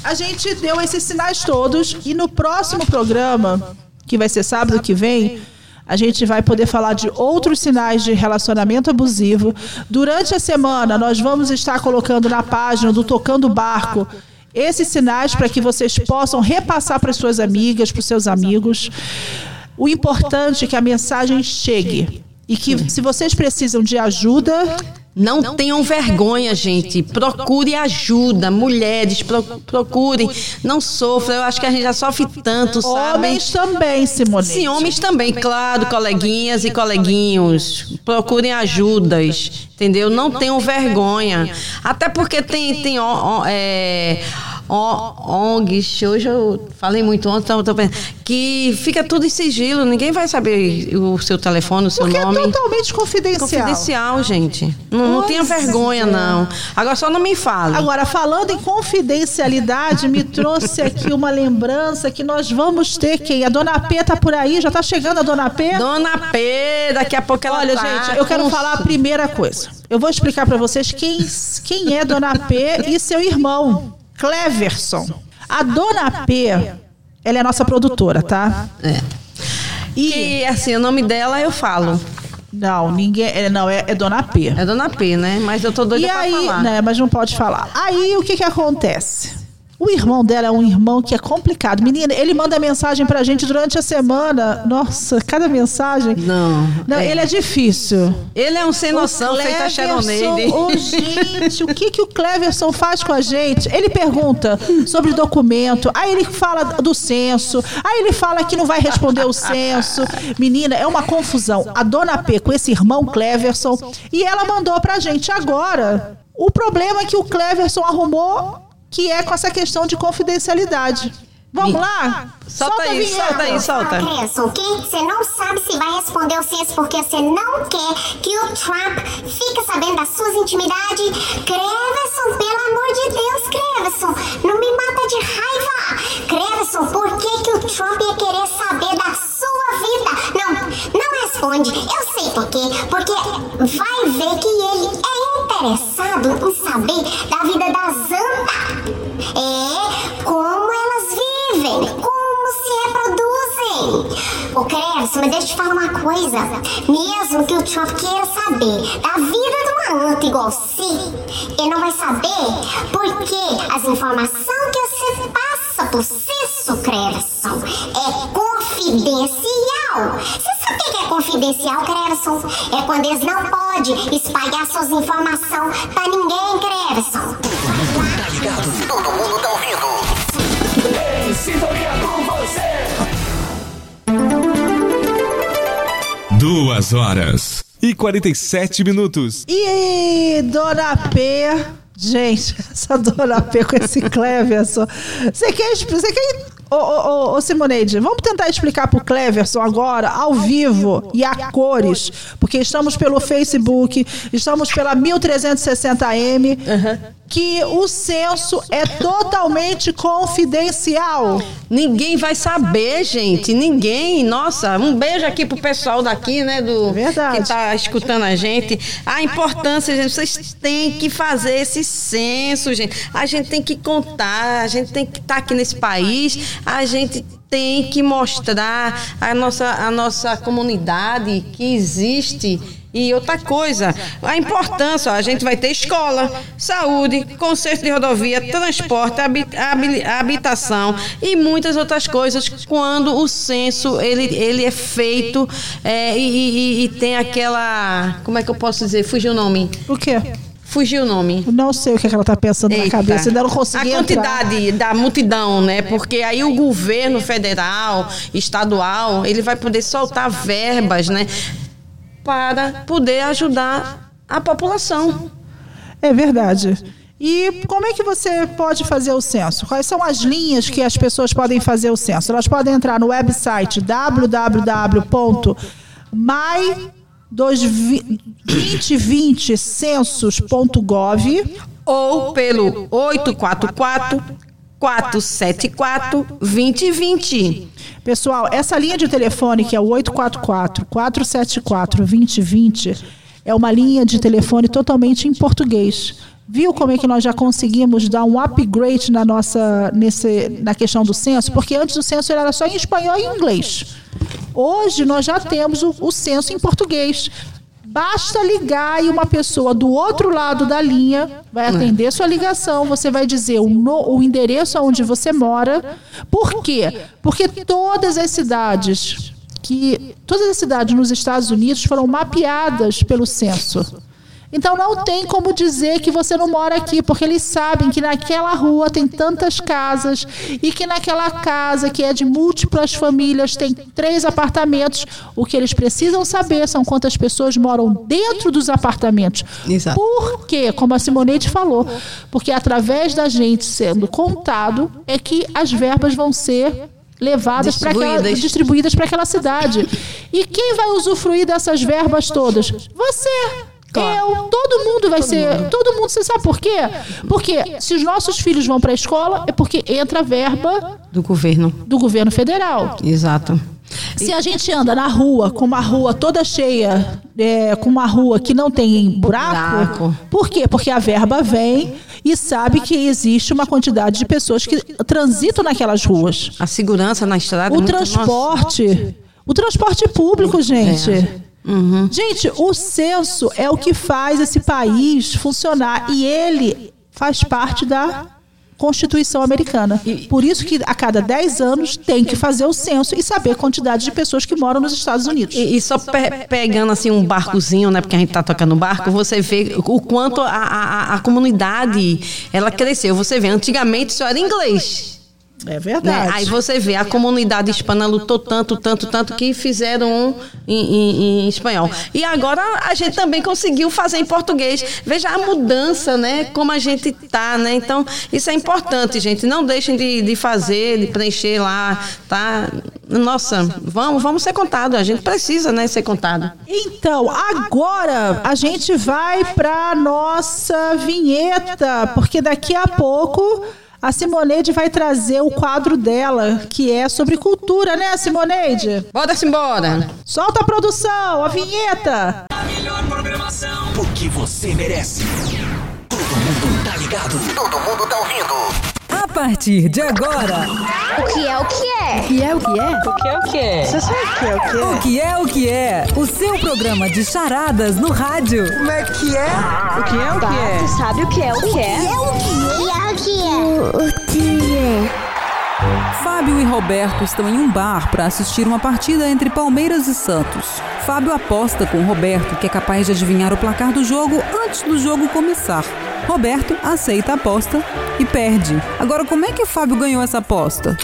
a gente deu esses sinais todos e no próximo programa, que vai ser sábado que vem, a gente vai poder falar de outros sinais de relacionamento abusivo. Durante a semana, nós vamos estar colocando na página do Tocando Barco esses sinais para que vocês possam repassar para suas amigas, para os seus amigos. O importante é que a mensagem chegue. E que se vocês precisam de ajuda, não, não tenham vergonha, gente. Procure ajuda. Mulheres, pro, procurem. Não sofram. Eu acho que a gente já sofre tanto, sabe? Homens também, Simone. Sim, homens também, claro, coleguinhas e coleguinhos. Procurem ajudas, entendeu? Não tenham vergonha. Até porque tem, tem ó, ó, é, ONGs, hoje eu falei muito ontem, então tô pensando, que fica tudo em sigilo, ninguém vai saber o seu telefone, o seu Porque nome. é totalmente confidencial. Confidencial, gente. Não, não tenha vergonha, é. não. Agora só não me fale. Agora, falando em confidencialidade, me trouxe aqui uma lembrança que nós vamos ter quem? A Dona P tá por aí, já tá chegando a Dona P? Dona P, daqui a pouco ela Olha, tá gente, eu quero falar a primeira coisa. Eu vou explicar para vocês quem, quem é Dona P e seu irmão. Cleverson. A dona P, ela é nossa produtora, tá? É. E assim, o nome dela eu falo. Não, ninguém. É, não, é, é, Dona P. É Dona P, né? Mas eu tô doida e pra aí, falar. Né, mas não pode falar. Aí o que que acontece? O irmão dela é um irmão que é complicado. Menina, ele manda mensagem pra gente durante a semana. Nossa, cada mensagem. Não. Não é. Ele é difícil. Ele é um sem noção, feita Sharoneide. Oh, gente, o que, que o Cleverson faz com a gente? Ele pergunta sobre documento, aí ele fala do censo, aí ele fala que não vai responder o censo. Menina, é uma confusão. A dona P com esse irmão Cleverson. E ela mandou pra gente agora. O problema é que o Cleverson arrumou que é com essa questão de confidencialidade. Vamos lá? Solta, solta aí, solta aí, solta. Cresson, que você não sabe se vai responder o censo porque você não quer que o Trump fique sabendo das suas intimidades. Creverson, pelo amor de Deus, Creverson, não me mata de raiva. Creverson, por que, que o Trump ia querer saber da sua vida? Não, não responde. Eu sei por quê. Porque vai ver que ele é interessado em saber da vida da Zanta. É, como elas vivem, como se reproduzem. Ô, Cresce, mas deixa eu te falar uma coisa. Mesmo que o Trump queira saber da vida de uma anta igual si, ele não vai saber porque as informações que você passa pro Cisso, Crevson, é confidencial. Você sabe o que é confidencial, Crevson? É quando eles não podem espalhar suas informações pra ninguém, Crevson. Tá ligado? Todo mundo tá ouvindo. Em sintonia com você. Duas horas e 47 minutos. E Dona P. Gente, essa Dona P com esse Cleverson. Você quer. Você quer. Ô, ô, ô, ô, Simoneide, vamos tentar explicar pro Cleverson agora, ao vivo e a cores, porque estamos pelo Facebook, estamos pela 1360M, que o censo é totalmente confidencial. Ninguém vai saber, gente. Ninguém. Nossa, um beijo aqui pro pessoal daqui, né? Do, Verdade. Que tá escutando a gente. A importância, gente, vocês têm que fazer esse censo, gente. A gente tem que contar, a gente tem que estar aqui nesse país, a gente tem que mostrar a nossa, a nossa comunidade que existe. E outra coisa, a importância, ó, a gente vai ter escola, saúde, conserto de rodovia, transporte, habi- habi- habitação e muitas outras coisas quando o censo ele, ele é feito é, e, e- e tem aquela. Como é que eu posso dizer? Fugiu o nome. O quê? Fugiu o nome. Não sei o que, é que ela tá pensando na Eita. cabeça, ainda não consegui A entrar. quantidade da multidão, né? Porque aí o governo federal, estadual, ele vai poder soltar verbas, né? Para poder ajudar a população. É verdade. E como é que você pode fazer o censo? Quais são as linhas que as pessoas podem fazer o censo? Elas podem entrar no website www.mai2020censos.gov Ou pelo 844 474 2020. Pessoal, essa linha de telefone que é o 844-474-2020 é uma linha de telefone totalmente em português. Viu como é que nós já conseguimos dar um upgrade na nossa nesse, na questão do censo? Porque antes o censo era só em espanhol e inglês. Hoje nós já temos o, o censo em português. Basta ligar e uma pessoa do outro lado da linha vai atender sua ligação. Você vai dizer o, no- o endereço onde você mora. Por quê? Porque todas as cidades que todas as cidades nos Estados Unidos foram mapeadas pelo censo. Então não tem como dizer que você não mora aqui, porque eles sabem que naquela rua tem tantas casas e que naquela casa que é de múltiplas famílias tem três apartamentos. O que eles precisam saber são quantas pessoas moram dentro dos apartamentos. Exato. Por quê? Como a Simoneide falou, porque através da gente sendo contado é que as verbas vão ser levadas para aquela Distribuídas. distribuídas para aquela cidade. E quem vai usufruir dessas verbas todas? Você. Claro. Eu, todo mundo vai ser, todo mundo, você sabe por quê? Porque se os nossos filhos vão para a escola é porque entra a verba Do governo. do governo federal. Exato. Se a gente anda na rua com uma rua toda cheia, é, com uma rua que não tem buraco, Buraco. por quê? Porque a verba vem e sabe que existe uma quantidade de pessoas que transitam naquelas ruas. A segurança na estrada. é O transporte, o transporte público, gente. É. Uhum. Gente, o censo é o que faz esse país funcionar e ele faz parte da Constituição americana. Por isso que a cada 10 anos tem que fazer o censo e saber a quantidade de pessoas que moram nos Estados Unidos. E, e só pe- pegando assim um barcozinho, né? Porque a gente tá tocando barco, você vê o quanto a, a, a comunidade ela cresceu. Você vê, antigamente só era inglês. É né? verdade. Aí você vê, a comunidade hispana lutou tanto, tanto, tanto que fizeram um em, em- em espanhol. E agora a gente também conseguiu fazer em português. Veja a mudança, né? Como a gente tá, né? Então, isso é importante, gente. Não deixem de, de fazer, de preencher lá, tá? Nossa, vamos, vamos ser contados. A gente precisa, né, ser contado. Então, agora a gente vai para nossa vinheta, porque daqui a pouco a Simoneide vai trazer o quadro dela, que é sobre cultura, né, Simoneide? Bora-se embora. Solta a produção, a vinheta. A melhor programação. Porque você merece. Todo mundo tá ligado. Todo mundo tá ouvindo. A partir de agora. O que é o que é? O que é o que é? O que é o que é? Você sabe o que é o que é? O que é o que é? O seu programa de charadas no rádio. Como é que é? O que é o que é? Você sabe o que é o que é? O que é o que é? O que é? Fábio e Roberto estão em um bar para assistir uma partida entre Palmeiras e Santos. Fábio aposta com Roberto que é capaz de adivinhar o placar do jogo antes do jogo começar. Roberto aceita a aposta e perde. Agora, como é que Fábio ganhou essa aposta?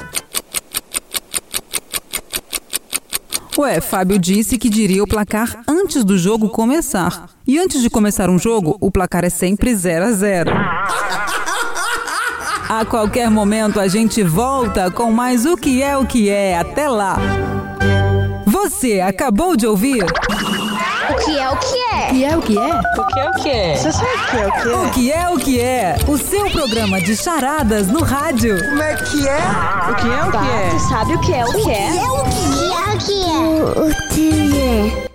Ué, Fábio disse que diria o placar antes do jogo começar. E antes de começar um jogo, o placar é sempre 0 a 0. A qualquer momento a gente volta com mais o que é o que é. Até lá. Você acabou de ouvir? O que é o que é? O que é o que é? O que é o que é? Você sabe o que é o que é? O que é o que é? O seu programa de charadas no rádio. Como é que é? O que é o que é? Você sabe o que é o que é? O que é o que é? O que é?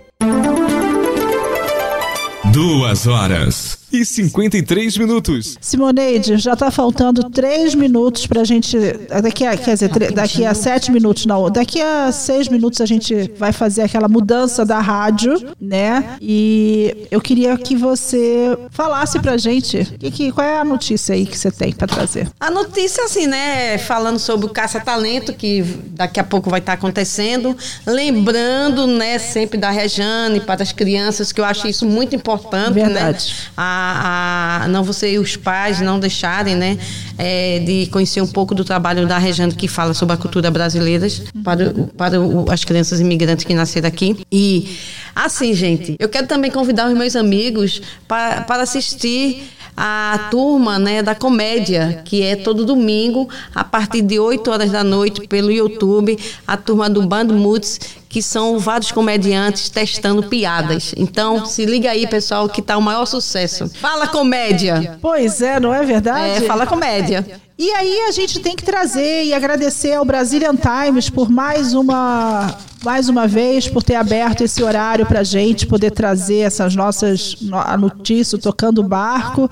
Duas horas e 53 minutos. Simoneide, já está faltando três minutos para a gente. Daqui a, quer dizer, daqui a sete minutos, não. Daqui a seis minutos a gente vai fazer aquela mudança da rádio, né? E eu queria que você falasse pra gente que, que, qual é a notícia aí que você tem para trazer. A notícia, assim, né? Falando sobre o caça-talento, que daqui a pouco vai estar acontecendo. Lembrando, né, sempre da Rejane para as crianças, que eu acho isso muito importante, Verdade. né? A, a- não você e os pais não deixarem, né, é, de conhecer um pouco do trabalho da Rejane, que fala sobre a cultura brasileira para, para as crianças imigrantes que nasceram aqui. E, assim, gente, eu quero também convidar os meus amigos para, para assistir a turma né, da comédia, que é todo domingo, a partir de 8 horas da noite, pelo YouTube, a turma do Band Moods, que são vários comediantes testando piadas. Então, se liga aí, pessoal, que tá o maior sucesso. Fala comédia! Pois é, não é verdade? É, fala comédia. E aí a gente tem que trazer e agradecer ao Brazilian Times por mais uma mais uma vez por ter aberto esse horário para gente poder trazer essas nossas no- a notícia tocando o barco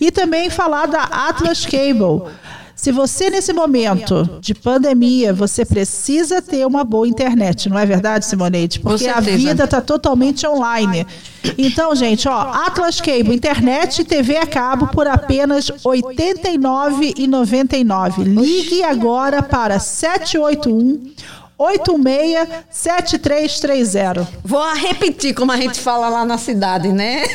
e também falar da Atlas Cable. Se você nesse momento de pandemia você precisa ter uma boa internet, não é verdade, Simoneide? Porque a vida está totalmente online. Então, gente, ó, Atlas Cable, internet e TV a cabo por apenas R$ 89,99. Ligue agora para 781 867330. Vou repetir como a gente fala lá na cidade, né?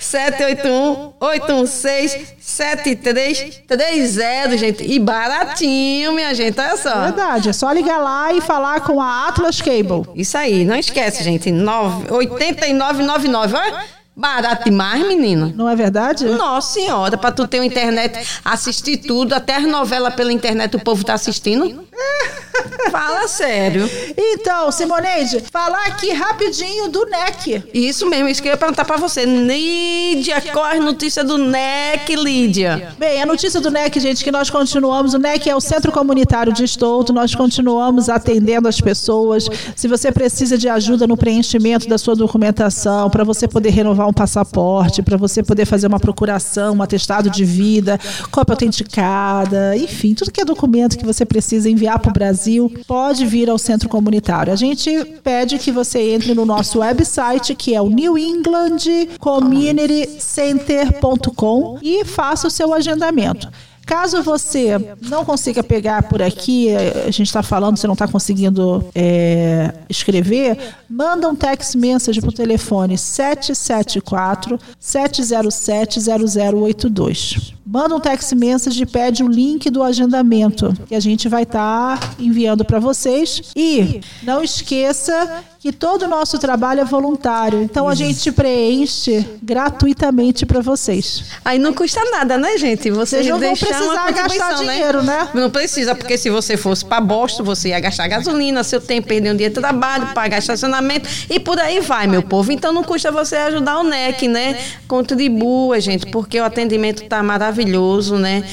781-816-7330, gente. E baratinho, minha gente, olha só. Verdade, é só ligar lá e falar com a Atlas Cable. Isso aí, não esquece, gente. nove- 89,99. Olha, barato demais, menina. Não é verdade? Nossa senhora, pra tu ter uma internet, assistir tudo, até as novelas pela internet o povo tá assistindo. Fala sério. Então, Simoneide, falar aqui rapidinho do NEC. Isso mesmo, isso que eu ia perguntar pra você. Lídia, qual é a notícia do NEC, Lídia? Bem, a notícia do NEC, gente, que nós continuamos. O NEC é o Centro Comunitário de Estouto. Nós continuamos atendendo as pessoas. Se você precisa de ajuda no preenchimento da sua documentação, para você poder renovar um passaporte, para você poder fazer uma procuração, um atestado de vida, cópia autenticada, enfim, tudo que é documento que você precisa enviar para o Brasil, pode vir ao Centro Comunitário. A gente pede que você entre no nosso website, que é o New England Community Center.com e faça o seu agendamento. Caso você não consiga pegar por aqui, a gente está falando, você não está conseguindo eh, escrever, manda um text message para o telefone 774 707 0082. Manda um text message e pede o link do agendamento que a gente vai estar enviando para vocês. E não esqueça que todo o nosso trabalho é voluntário, então a gente preenche gratuitamente para vocês. Aí não custa nada, né, gente? Vocês, Vocês não vão precisar gastar contribuição, dinheiro, né? Não precisa, porque se você fosse para Boston, você ia gastar gasolina, seu tempo, perder um dia de trabalho, pagar estacionamento e por aí vai, meu povo. Então não custa você ajudar o NEC, né? Contribua, gente, porque o atendimento tá maravilhoso, né?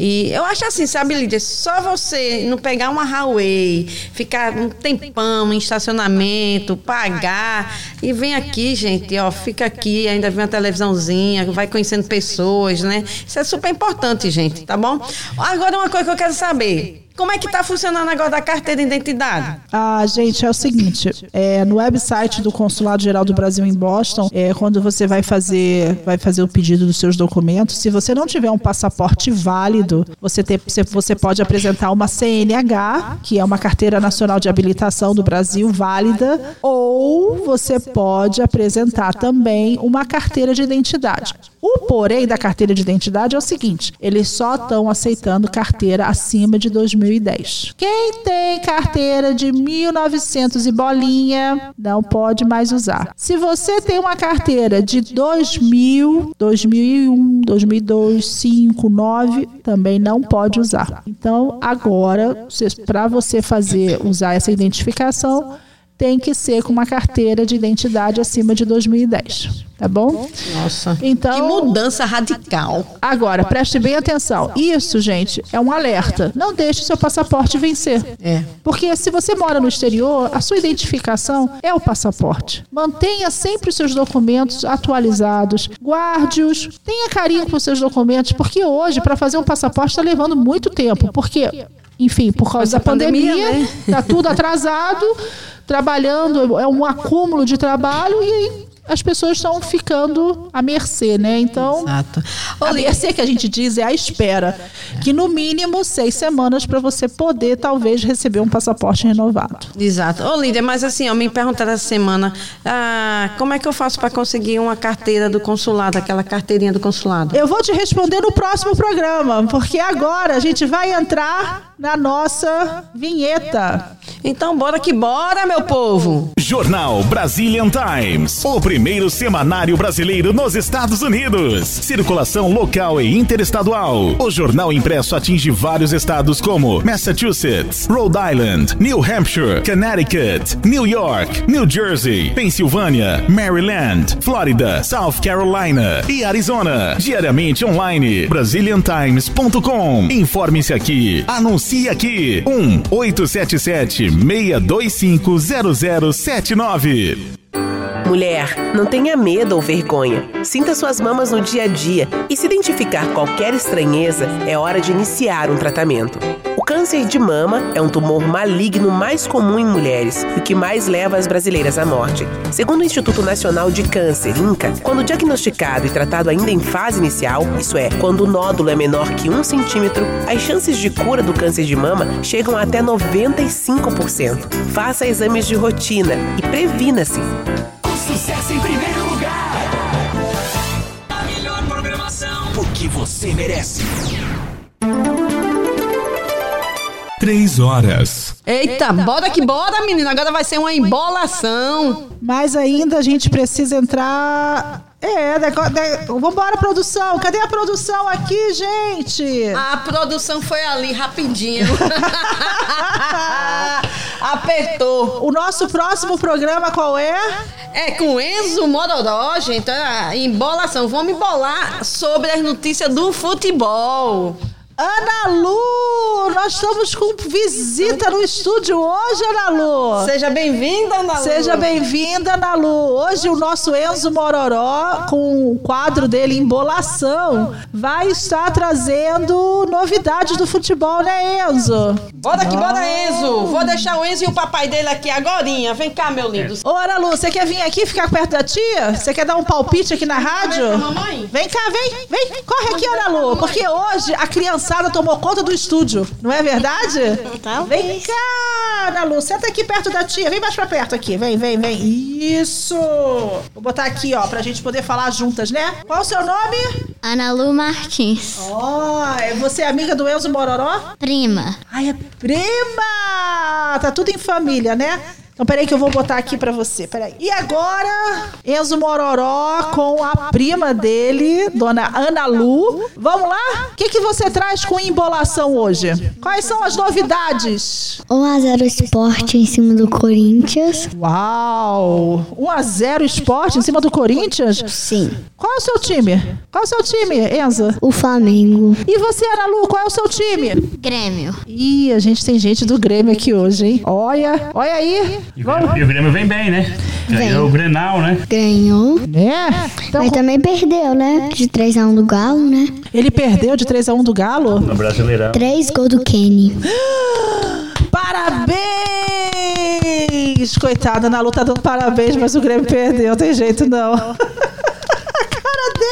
E eu acho assim, sabe, Lídia, só você não pegar uma highway, ficar um tempão em estacionamento, pagar e vem aqui, gente, ó, fica aqui, ainda vê uma televisãozinha, vai conhecendo pessoas, né? Isso é super importante, gente, tá bom? Agora uma coisa que eu quero saber. Como é que tá funcionando agora da carteira de identidade? Ah, gente, é o seguinte, é, no website do Consulado Geral do Brasil em Boston, é, quando você vai fazer, vai fazer o pedido dos seus documentos, se você não tiver um passaporte válido, você, ter- você pode apresentar uma CNH, que é uma carteira nacional de habilitação do Brasil válida, ou você pode apresentar também uma carteira de identidade. O porém da carteira de identidade é o seguinte: eles só estão aceitando carteira acima de 2010. Quem tem carteira de 1900 e bolinha não pode mais usar. Se você tem uma carteira de 2000, 2001, 2002, 2005, 2009, também não pode usar. Então, agora, para você fazer usar essa identificação, tem que ser com uma carteira de identidade acima de 2010, tá bom? Nossa. Então, Que mudança radical. Agora, preste bem atenção. Isso, gente, é um alerta. Não deixe seu passaporte vencer. É. Porque se você mora no exterior, a sua identificação é o passaporte. Mantenha sempre os seus documentos atualizados, guarde-os, tenha carinho com os seus documentos, porque hoje, para fazer um passaporte, está levando muito tempo. Porque, enfim, por causa da pandemia, pandemia, né? está tudo atrasado, trabalhando, é um acúmulo de trabalho e as pessoas estão ficando à mercê, né? Então, Exato. a mercê que a gente diz é a espera, que no mínimo seis semanas para você poder talvez receber um passaporte renovado. Exato. Ô, Lídia, mas assim, ó, me perguntaram essa semana, ah, como é que eu faço para conseguir uma carteira do consulado, aquela carteirinha do consulado? Eu vou te responder no próximo programa, porque agora a gente vai entrar na nossa vinheta. Então, bora que bora, meu povo! Jornal Brazilian Times, o primeiro semanário brasileiro nos Estados Unidos. Circulação local e interestadual. O jornal impresso atinge vários estados como Massachusetts, Rhode Island, New Hampshire, Connecticut, New York, New Jersey, Pensilvânia, Maryland, Flórida, South Carolina e Arizona. Diariamente online, BrazilianTimes.com. Informe-se aqui, anuncie aqui. 1 877 625 0079. Mulher, não tenha medo ou vergonha. Sinta suas mamas no dia a dia e se identificar qualquer estranheza, é hora de iniciar um tratamento. O câncer de mama é um tumor maligno mais comum em mulheres e que mais leva as brasileiras à morte. Segundo o Instituto Nacional de Câncer, INCA, quando diagnosticado e tratado ainda em fase inicial, isso é, quando o nódulo é menor que um centímetro, as chances de cura do câncer de mama chegam até 95%. Faça exames de rotina e previna-se. Sucesso em primeiro lugar. A melhor programação. O que você merece. Três horas. Eita, bora que bora, menina. Agora vai ser uma embolação. Mas ainda a gente precisa entrar. É, deco- de... vambora, produção. Cadê a produção aqui, gente? A produção foi ali rapidinho. Apertou. O nosso próximo programa qual é? É com Enzo Mororó, gente. A embolação. Vamos embolar sobre as notícias do futebol. Ana Lu, nós estamos com visita no estúdio hoje, Ana Lu. Seja bem-vinda, Ana Lu. Seja bem-vinda, Ana Lu. Hoje o nosso Enzo Mororó, com o quadro dele Embolação, vai estar trazendo novidades do futebol, né, Enzo? Bora que bora, Enzo. Vou deixar o Enzo e o papai dele aqui agorinha. Vem cá, meu lindo. Ô, Ana Lu, você quer vir aqui ficar perto da tia? Você quer dar um palpite aqui na rádio? Vem cá. Vem vem. Corre aqui, Ana Lu, porque hoje a criançada tomou conta do estúdio, não é verdade? Vem cá, Ana Lu, senta aqui perto da tia. Vem mais pra perto aqui, vem, vem, vem. Isso! Vou botar aqui, ó, pra gente poder falar juntas, né? Qual o seu nome? Ana Lu Martins. Ó, é você é amiga do Enzo Mororó? Prima. Ai, é prima! Tá tudo em família, né? Então, peraí que eu vou botar aqui pra você. Peraí. E agora, Enzo Mororó com a prima dele, dona Ana Lu. Vamos lá? O que, que você traz com embolação hoje? Quais são as novidades? 1x0 Sport em cima do Corinthians. Uau! 1x0 esporte em cima do Corinthians? Sim. Qual é o seu time? Qual é o seu time, Enza? O Flamengo. E você, Ana Lu, qual é o seu time? Grêmio. Ih, a gente tem gente do Grêmio aqui hoje, hein? Olha, olha aí. E o Grêmio, e o Grêmio vem bem, né? Ganhou o Grenal, né? Ganhou. É. Então, Mas também perdeu, né? De 3x1 do Galo, né? ele perdeu de 3x1 do Galo? No Brasileirão. 3 gols do Kenny. Parabéns! Coitada, na luta dando parabéns, mas o Grêmio perdeu, tem jeito não.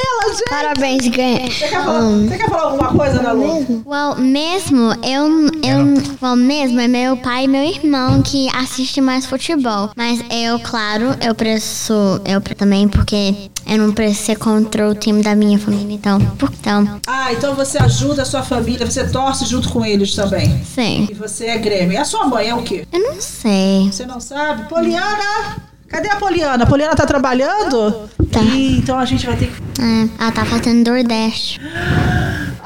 Dela, gente! Parabéns, ganha. Você quer falar, você quer falar alguma coisa, Ana Lu? Well, mesmo, eu, eu, well, mesmo é meu pai e meu irmão que assistem mais futebol. Mas eu, claro, eu preço, eu também, porque eu não preciso ser contra o time da minha família, então, por- então, Ah, então você ajuda a sua família, você torce junto com eles também. sim. E você é Grêmio. E a sua mãe é o quê? Eu não sei. Você não sabe? Poliana! Cadê a Poliana? A Poliana tá trabalhando? Tá. Ih, então a gente vai ter que. É, ela tá fazendo DoorDash.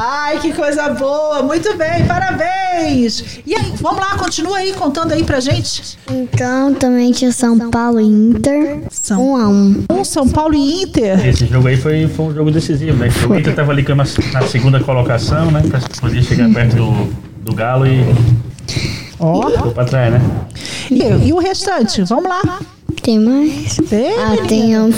Ai, que coisa boa! Muito bem, parabéns! E aí, vamos lá, continua aí contando aí pra gente. Então também tinha São Paulo e Inter. São 1x1. Um São Paulo e Inter. Esse jogo aí foi, foi um jogo decisivo, né? O Inter tava ali na segunda colocação, né? Pra poder chegar perto do, do Galo e Ó. ficou pra trás, né? E, e o restante? Vamos lá. Tem mais? Tem, Ah, menina? tem um,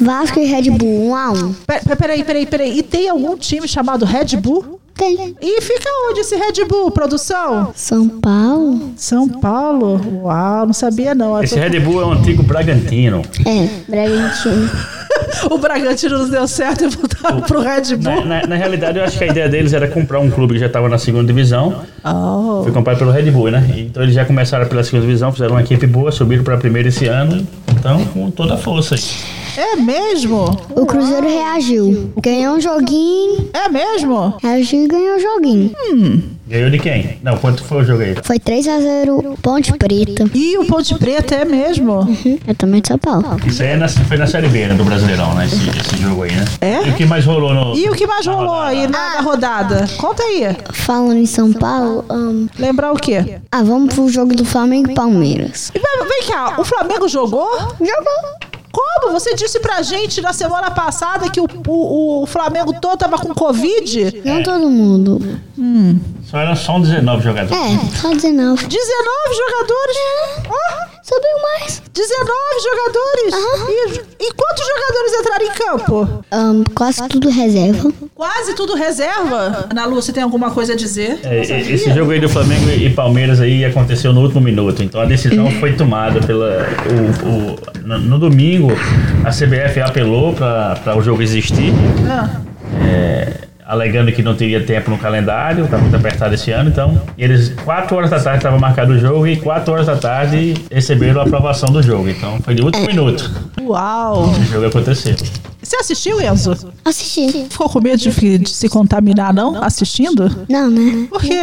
Vasco e Red Bull. 1x1. Pe- Peraí, peraí, peraí. E tem algum time chamado Red Bull? Tem. E fica onde esse Red Bull, produção? São Paulo? São Paulo? Uau, não sabia não. Esse Red Bull é um antigo Bragantino. É, Bragantino. O Bragantino não deu certo e voltaram pro Red Na, Bull. na- na realidade, eu acho que a ideia deles era comprar um clube que já estava na segunda divisão. Oh. Foi comprado pelo Red Bull, né? Então eles já começaram pela segunda divisão, fizeram uma equipe boa, subiram para a primeira esse ano. Então, com toda a força aí. É mesmo? O Cruzeiro reagiu. Ganhou um joguinho. É mesmo? Reagiu e ganhou o joguinho. Ganhou de quem? Não, quanto foi o jogo aí? Foi 3x0 Ponte Preta. E o Ponte Preta é mesmo? Eu também de São Paulo. Isso aí é na- foi na Série B, né, do Brasileirão, né? Esse, esse jogo aí, né? É? E o que mais rolou no. E o que mais rolou aí na, na rodada? Conta aí. Falando em São Paulo, ahn, Lembrar o quê? ah, vamos pro jogo do Flamengo e Palmeiras. E vem cá, o Flamengo jogou? Jogou. Como? Você disse pra gente na semana passada que o, o, o Flamengo todo tava com Covid? Não todo mundo. Só eram só 19 jogadores. É, só 19. 19 jogadores? Ó, Subiu mais. 19 jogadores? E, e quantos jogadores entraram em campo? Ahn, quase tudo reserva. Quase tudo reserva. Ana Lu, você tem alguma coisa a dizer? É, e- esse jogo aí do Flamengo e Palmeiras aí aconteceu no último minuto. Então a decisão foi tomada pela. O, o- no, no domingo, a CBF apelou para o jogo existir. Ah. é, alegando que não teria tempo no calendário, tá muito apertado esse ano, então eles 4 horas da tarde estava marcado o jogo e 4 horas da tarde receberam a aprovação do jogo. Então foi de último minuto Uau! o jogo aconteceu. Você assistiu, Enzo? Assisti. Ficou com medo de, de se contaminar, não? Assistindo? Não, né? Por quê?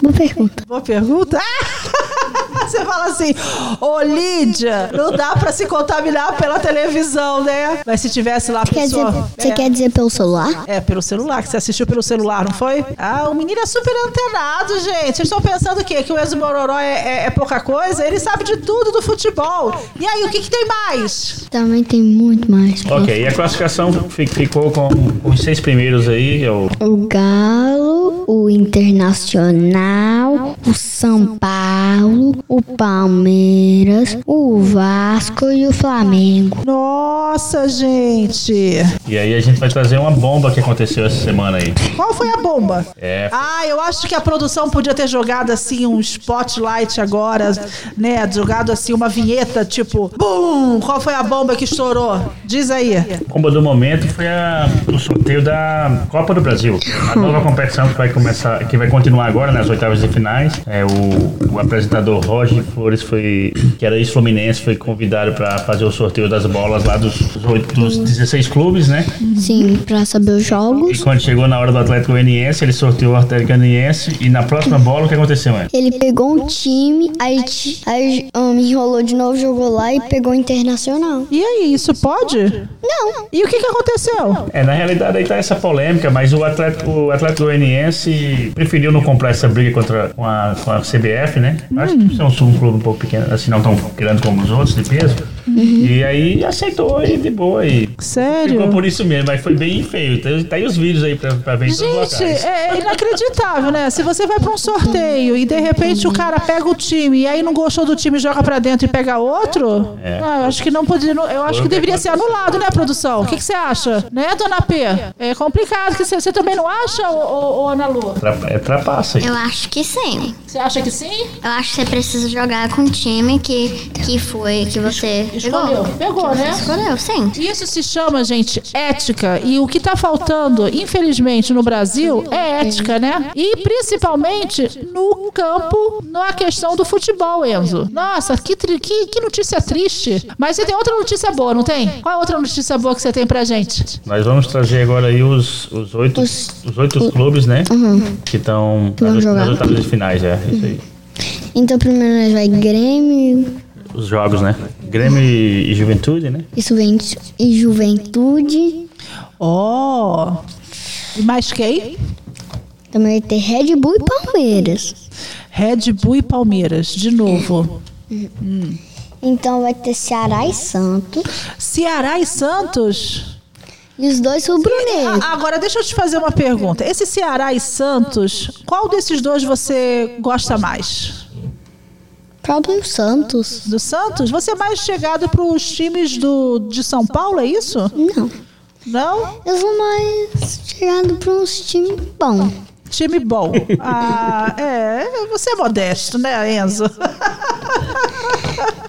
Boa pergunta. Boa pergunta. Ah! Você fala assim, ô Lídia, não dá pra se contaminar pela televisão, né? Mas se tivesse lá a Quer dizer, pessoa... você é. quer dizer pelo celular? É, pelo celular, que você assistiu pelo celular, não foi? Ah, o menino é super antenado, gente. Vocês estão pensando o quê? Que o Enzo Mororó é, é- é pouca coisa? Ele sabe de tudo do futebol. E aí, o que, que tem mais? Também tem muito mais. Ok, e a classificação fi- ficou com os seis primeiros aí, é o O Galo, o Internacional, o São Paulo, o Palmeiras, o Vasco e o Flamengo. Nossa, gente. E aí a gente vai trazer uma bomba que aconteceu essa semana aí. Qual foi a bomba? É, Ah, eu acho que a produção podia ter jogado assim um spotlight agora, né? Jogado assim uma vinheta, tipo, BUM! Qual foi a bomba que estourou? Diz aí. a bomba do momento foi a- o sorteio da Copa do Brasil. A nova competição que vai começar, que vai continuar agora nas oitavas de finais. É o, o apresentador Roger Jorge Flores foi, que era ex-fluminense, foi convidado para fazer o sorteio das bolas lá dos, dos, oito- dos 16 clubes, né? Sim, pra saber os E jogos. quando chegou na hora do Atlético Goianiense, ele sorteou o Atlético Goianiense e na próxima bola o que aconteceu, é? Ele pegou um time, aí, aí um, enrolou de novo, jogou lá e pegou o Internacional. E aí, isso pode? Não. E o que, que aconteceu? É, na realidade aí tá essa polêmica, mas o Atlético, o Atlético Goianiense preferiu não comprar essa briga contra com a, com a CBF, né? Acho que é um, um clube um pouco pequeno, assim, não tão grande como os outros de peso. E aí aceitou e de boa e Sério? ficou por isso mesmo, mas foi bem feio. Tá, tá aí os vídeos aí pra, pra ver em todos os Gente, locais. é inacreditável, né? Se você vai pra um sorteio e de repente o cara pega o time e aí não gostou do time, joga pra dentro e pega outro, É. ah, eu acho que não poderia. Eu acho que deveria ser anulado, né, produção? O que, que você acha? Né, dona P? É complicado. Que você, você também não acha, ô, ô, ô, Ana Lu? É trapaça aí. Eu acho que sim. Você acha que sim? Eu acho que você precisa jogar com o time que, que foi, que você Escolheu. pegou. Né? Escolheu, sim. Isso se chama, gente, ética. E o que tá faltando, infelizmente, no Brasil é ética, né? E principalmente no campo, na questão do futebol, Enzo. Nossa, que, tri- que, que notícia triste. Mas você tem outra notícia boa, não tem? Qual é a outra notícia boa que você tem pra gente? Nós vamos trazer agora aí os, os oito, os, oito clubes, né? Que estão Que vão nas, jogar. nas oitavas de finais, é. Isso aí. Então primeiro nós vai Grêmio, Os jogos, né? Grêmio e, Juventude, né? e Juventude, e Juventude. Oh! E mais quem? Também vai ter Red Bull e Palmeiras. Red Bull e Palmeiras, de novo. Então vai ter Ceará e Santos. Ceará e Santos? E os dois rubro-negros. Ah, Agora, deixa eu te fazer uma pergunta. Esse Ceará e Santos, qual desses dois você gosta mais? Próprio Santos. Do Santos? Você é mais chegado para os times do, de São Paulo, é isso? Não. Não? Eu sou mais chegado para uns times bons. Time bom. Ah, é. Você é modesto, né, Enzo?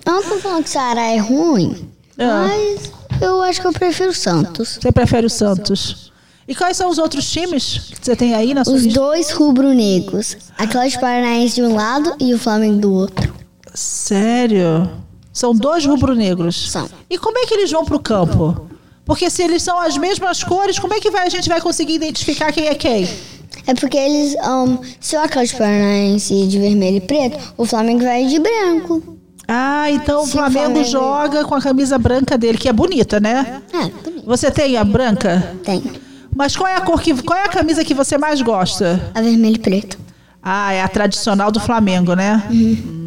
Não tô falando que o Ceará é ruim, Ah. mas eu acho que eu prefiro o Santos. Você prefere o Santos? E quais são os outros times que você tem aí na sua Os lista? dois rubro-negros. Atlético Paranaense de um lado e o Flamengo do outro. Sério? São dois rubro-negros? São. E como é que eles vão pro campo? Porque se eles são as mesmas cores, como é que vai, a gente vai conseguir identificar quem é quem? É porque eles, um, se o Atlético Paranaense ir de vermelho e preto, o Flamengo vai de branco. Ah, então o o Flamengo Flamengo- joga com a camisa branca dele, que é bonita, né? É, bonito. Você tem a branca? Tem. Mas qual é a cor que, qual é a camisa que você mais gosta? A vermelho e preto. Ah, é a tradicional do Flamengo, né? Hum.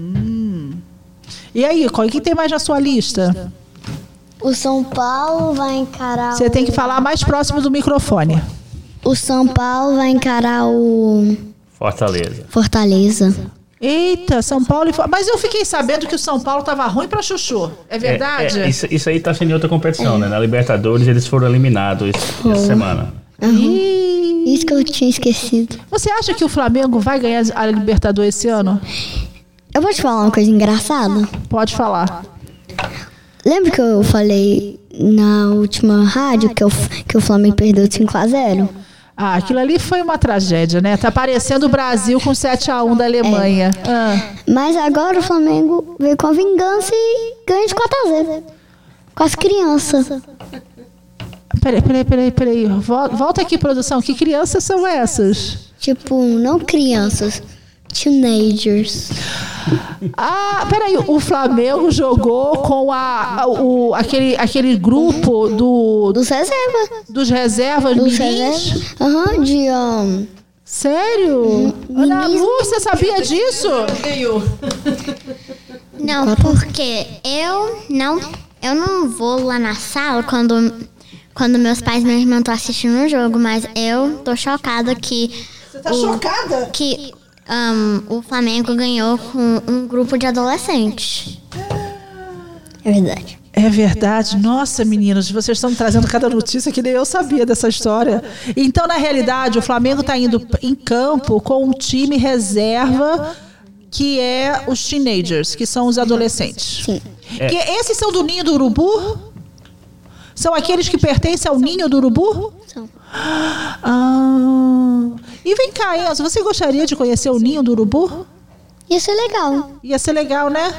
E aí, qual que tem mais na sua lista? O São Paulo vai encarar Você o... tem que falar mais próximo do microfone. O São Paulo vai encarar o Fortaleza. Fortaleza. Eita, São Paulo e Mas eu fiquei sabendo que o São Paulo tava ruim pra chuchu. É verdade? É, é, isso, isso aí tá sendo em outra competição, né? Na Libertadores eles foram eliminados esse- essa semana. Ih. Isso que eu tinha esquecido. Você acha que o Flamengo vai ganhar a Libertadores esse ano? Eu vou te falar uma coisa engraçada. Pode falar. Lembra que eu falei na última rádio que, eu, que o Flamengo perdeu de 5x0? Ah, aquilo ali foi uma tragédia, né? Tá parecendo o Brasil com 7 a 1 da Alemanha. Ah. Mas agora o Flamengo veio com a vingança e ganha de 4x0. Com as crianças. Peraí, peraí, peraí, peraí. Vol- Volta aqui, produção. Que crianças são essas? Tipo, não crianças, teenagers. Ah, peraí. O Flamengo jogou com a, a- o, aquele, aquele grupo do, Dos reservas. dos reservas Dos mirins? Aham, de. Um, Sério? Ana Lu, você sabia disso? Não, porque eu não, eu não vou lá na sala quando, quando meus pais e meu irmão estão assistindo o jogo, mas eu tô chocada que. Você tá chocada? Que ahn, o Flamengo ganhou com um grupo de adolescentes. é verdade. É verdade. Nossa, meninos, vocês estão trazendo cada notícia que nem eu sabia dessa história. Então, na realidade, o Flamengo está indo em campo com um time reserva que é os teenagers, que são os adolescentes. Sim. Que esses são do ninho do urubu? São aqueles que pertencem ao ninho do urubu? São. Ah. E vem cá, Enzo, você gostaria de conhecer o ninho do urubu? Ia ser legal. Ia ser legal, né?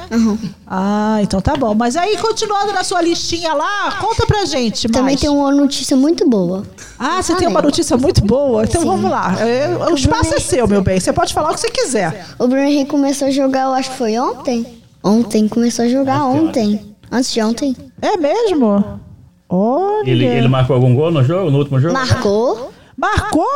Ah, então tá bom. Mas aí, continuando na sua listinha lá, conta pra gente. Também mais. tem uma notícia muito boa. Ah, você tem uma notícia muito boa? Então vamos lá. É, o espaço é seu, meu bem. Você pode falar o que você quiser. O Bruno Henrique começou a jogar, eu acho que foi ontem. Ontem, começou a jogar ontem. Antes de ontem. É mesmo? Olha. Ele, ele marcou algum gol no jogo, no último jogo? Marcou. Marcou?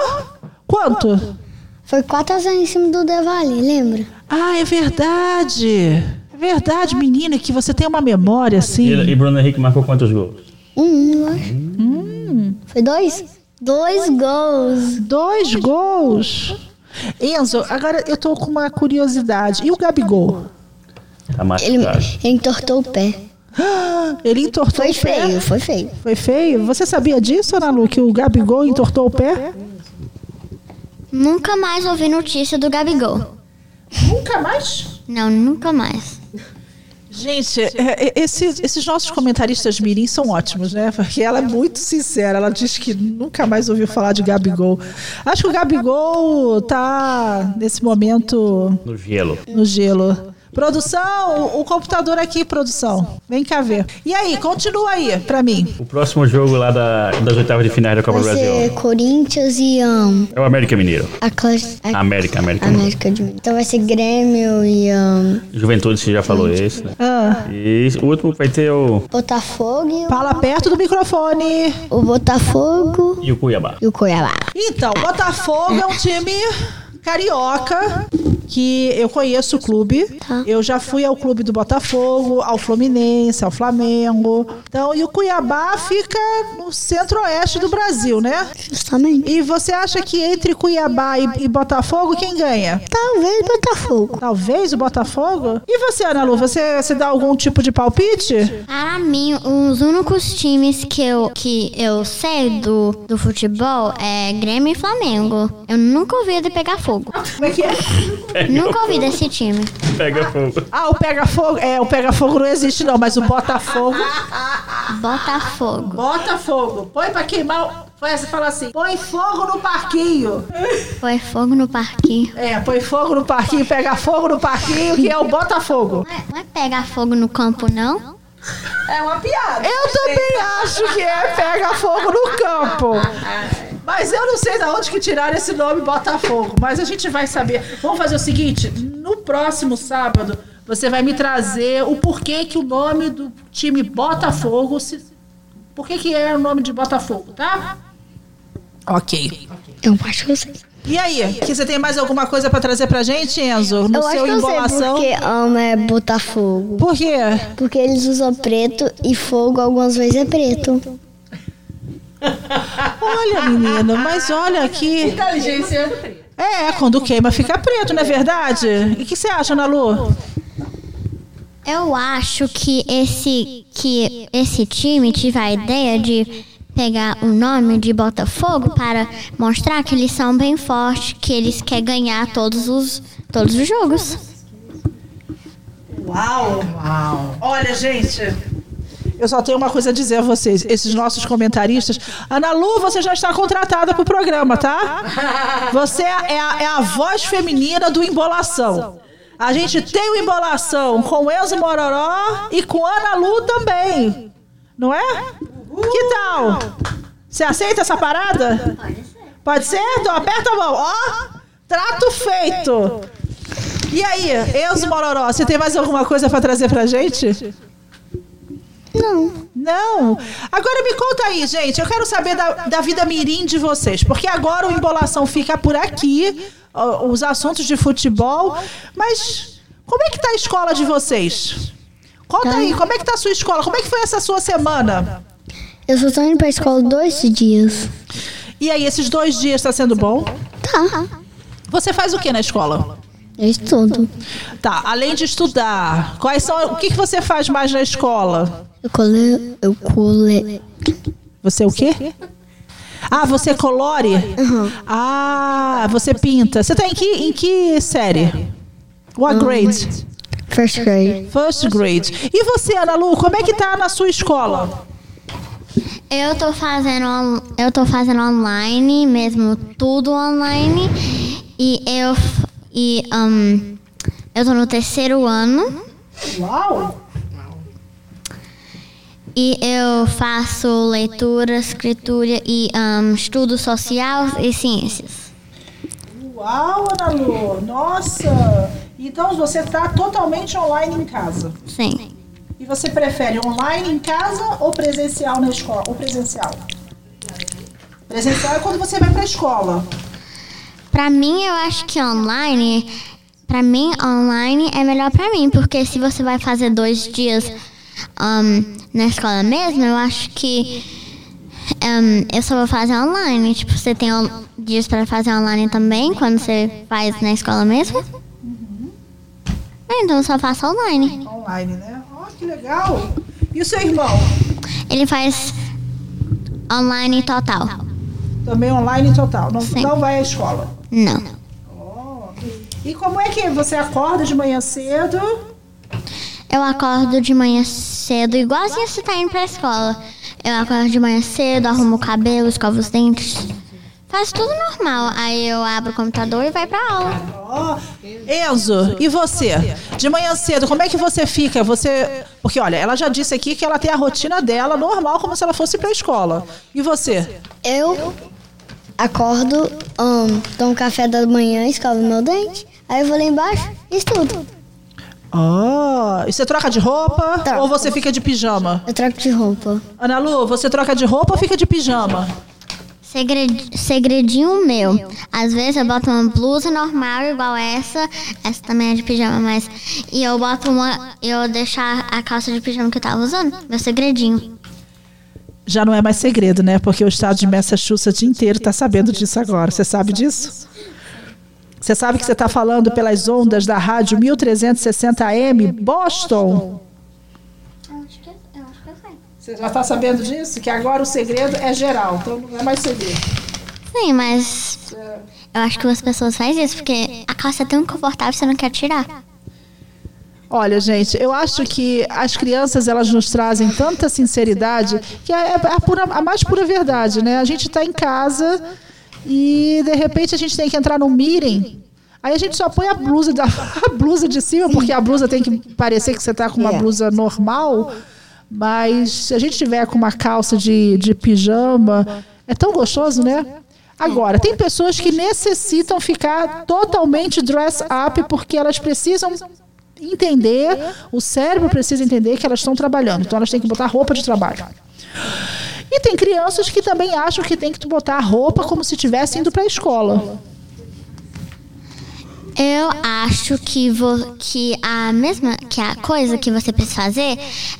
Quanto? Foi 4x0 em cima do Devali, lembra? Ah, é verdade. É verdade, menina, que você tem uma memória assim. E, e Bruno Henrique marcou quantos gols? Um, eu acho. Hum. Foi dois? Dois gols. Dois gols. Enzo, agora eu tô com uma curiosidade. E o Gabigol? Tá Ele, machucado. ele entortou o pé. Ele entortou Foi o pé? feio, foi feio. Foi feio? Você sabia disso, Ana Lu, que o Gabigol entortou o pé? Nunca mais ouvi notícia do Gabigol. Nunca mais? Não, nunca mais. Gente, é, é, esses, esses nossos comentaristas mirim são ótimos, né? Porque ela é muito sincera. Ela diz que nunca mais ouviu falar de Gabigol. Acho que o Gabigol tá nesse momento No gelo. no gelo. Produção, o, o computador aqui, produção. Vem cá ver. E aí, continua aí pra mim. O próximo jogo lá da, das oitavas de finais da Copa Vai do Brasil. ser Corinthians e um, É o América Mineiro. a classe. a- América, América Mineiro. América de Minas. Então vai ser Grêmio e um, Juventude, você já falou esse, né? Ah. E o último vai ter o. Botafogo e o, Fala perto do microfone. o Botafogo E o Cuiabá. e o Cuiabá. Então, Botafogo é um time carioca que eu conheço o clube. Eu já fui ao clube do Botafogo, ao Fluminense, ao Flamengo. Então, e o Cuiabá fica no centro-oeste do Brasil, né? Justamente. E você acha que entre Cuiabá e, e Botafogo, quem ganha? Talvez Botafogo. Talvez o Botafogo? E você, Ana Lu, você, você dá algum tipo de palpite? Para mim, os únicos times que eu, que eu sei do, do futebol é Grêmio e Flamengo. Eu nunca ouvi de pegar fogo. Como é que é? nunca ouvi desse time. Pega fogo. Ah, o Pega-Fogo. É, o Pega-Fogo não existe, não, mas o Botafogo. Botafogo. Botafogo. Põe pra queimar. o- Foi você fala assim: põe fogo no parquinho. Foi fogo no parquinho. É, põe fogo no parquinho, pega fogo no parquinho, que é o Botafogo. Não é pegar fogo no campo, não? É uma piada. Eu também acho que é pega fogo no campo. Mas eu não sei de onde que tiraram esse nome Botafogo. Mas a gente vai saber. Vamos fazer o seguinte: no próximo sábado, você vai me trazer o porquê que o nome do time Botafogo. Se... Por que, que é o nome de Botafogo, tá? Ok. Eu acho que eu sei. E aí, que você tem mais alguma coisa pra trazer pra gente, Enzo? No eu acho seu que eu sei embolação? porque ama é Botafogo. Por quê? Porque eles usam preto e fogo algumas vezes é preto. Olha, menino, mas olha aqui. Inteligência. É, quando queima fica preto, não é verdade? E o que você acha, Ana Lu? Eu acho que esse, que esse time tive a ideia de pegar o nome de Botafogo para mostrar que eles são bem fortes, que eles querem ganhar todos os, todos os jogos. Uau! Uau! Olha, gente, eu só tenho uma coisa a dizer a vocês. Esses nossos comentaristas. Ana Lu, você já está contratada para o programa, tá? Você é a, é a voz feminina do Embolação. A gente tem o Embolação com Enzo Mororó e com Ana Lu também. Não é? Que tal? Você aceita essa parada? Pode ser? Então aperta a mão. Ó, trato feito. E aí, Enzo Mororó, você tem mais alguma coisa para trazer pra gente? Não. Não? Agora me conta aí, gente. Eu quero saber da, da vida mirim de vocês. Porque agora o Embolação fica por aqui, os assuntos de futebol. Mas como é que tá a escola de vocês? Conta aí, como é que tá a sua escola? Como é que foi essa sua semana? Eu só tô indo pra escola dois dias. E aí, esses dois dias tá sendo bom? Tá. Você faz o que na escola? Eu estudo. Tá, além de estudar, quais são. O que, que você faz mais na escola? Eu cole... Eu cole... Você é o quê? Ah, você colore? Ah, você pinta. Você tá em que, em que série? What grade? First grade. First grade. E você, Ana Lu, como é que tá na sua escola? Eu tô fazendo eu tô fazendo online, mesmo tudo online. E eu e um, Eu tô no terceiro ano. Uau! E eu faço leitura, escritura e um, estudo social e ciências. Uau, Ana Lu! Nossa! Então você está totalmente online em casa. Sim. E você prefere online em casa ou presencial na escola? Ou presencial? Presencial é quando você vai para a escola. Pra mim, eu acho que online, pra mim, online é melhor pra mim, porque se você vai fazer dois dias um, na escola mesmo, eu acho que um, eu só vou fazer online. Tipo, você tem dias pra fazer online também, quando você faz na escola mesmo? Então eu só faço online. Online, né? Ó, que legal! E o seu irmão? Ele faz online total. Também online total. Não, não vai à escola. Não. E como é que você acorda de manhã cedo? Eu acordo de manhã cedo, igualzinho você tá indo pra escola. Eu acordo de manhã cedo, arrumo o cabelo, escovo os dentes. Faço tudo normal. Aí eu abro o computador e vai pra aula. Enzo, e você? De manhã cedo, como é que você fica? Você, porque olha, ela já disse aqui que ela tem a rotina dela normal, como se ela fosse para a escola. E você? Eu acordo, um, tomo café da manhã, escovo meu dente, aí eu vou lá embaixo e estudo. Oh, e você troca de roupa ou você fica de pijama? Eu troco de roupa. Ana Lu, você troca de roupa ou fica de pijama? Segred- segredinho meu. Às vezes eu boto uma blusa normal igual essa. Essa também é de pijama, mas. E eu boto uma. Eu deixo a, a calça de pijama que eu tava usando. Meu segredinho. Já não é mais segredo, né? Porque o estado de Massachusetts inteiro está sabendo disso agora. Você sabe disso? Você sabe que você está falando pelas ondas da rádio 1360 AM Boston? Você já está sabendo disso? Que agora o segredo é geral, então não é mais segredo. Sim, mas. Eu acho que as pessoas fazem isso porque a calça é tão confortável que você não quer tirar. Olha, gente, eu acho que as crianças elas nos trazem tanta sinceridade que é a, pura- a mais pura verdade, né? A gente está em casa e de repente a gente tem que entrar num meeting. Aí a gente só põe a blusa, da, a blusa de cima, porque a blusa tem que parecer que você está com uma É. blusa normal. Mas se a gente tiver com uma calça de, de pijama, é tão gostoso, né? Agora, tem pessoas que necessitam ficar totalmente dress up porque elas precisam entender, o cérebro precisa entender que elas estão trabalhando, então elas têm que botar roupa de trabalho. E tem crianças que também acham que tem que botar a roupa como se estivesse indo para a escola. Eu acho que, vo, que a mesma que a coisa que você precisa fazer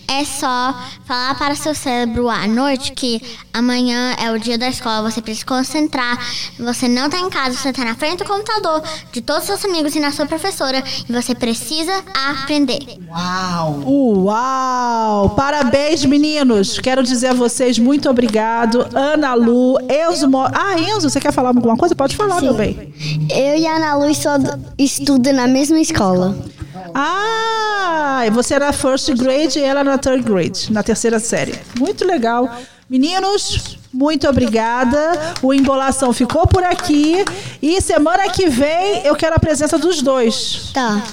é só falar para seu cérebro à noite que amanhã é o dia da escola, você precisa se concentrar. Você não está em casa, você está na frente do computador de todos os seus amigos e na sua professora e você precisa aprender. Uau! Uau! Parabéns, meninos! Quero dizer a vocês muito obrigado. Ana Lu, Enzo. Mo... Ah, Enzo, você quer falar alguma coisa? Pode falar, meu bem. Eu e a Ana Lu estu- estudam na mesma escola. Ah, você era first grade e ela na third grade, na terceira série. Muito legal. Meninos, muito obrigada. O Embolação ficou por aqui. E semana que vem eu quero a presença dos dois. Tá.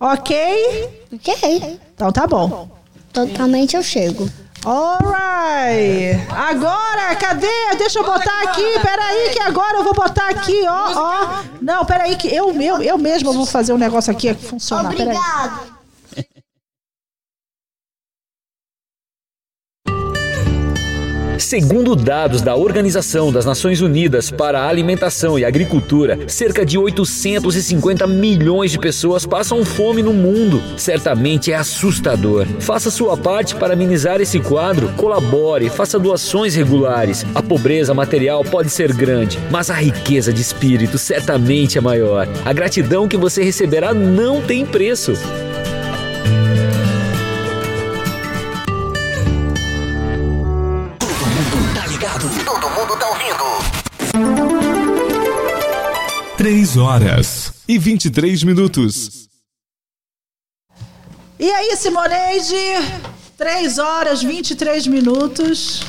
Ok? Ok. Então tá bom. Totalmente eu chego. Alright. Agora, cadê? Deixa eu botar aqui. Peraí, que agora eu vou botar aqui, ó, ó. Não, peraí, que eu, eu, eu mesma vou fazer um negócio aqui funcionar. Peraí. Segundo dados da Organização das Nações Unidas para a Alimentação e Agricultura, cerca de 850 milhões de pessoas passam fome no mundo. Certamente é assustador. Faça sua parte para amenizar esse quadro, colabore, faça doações regulares. A pobreza material pode ser grande, mas a riqueza de espírito certamente é maior. A gratidão que você receberá não tem preço. 3 horas e 23 minutos. E aí, Simoneide? 3 horas 23 minutos.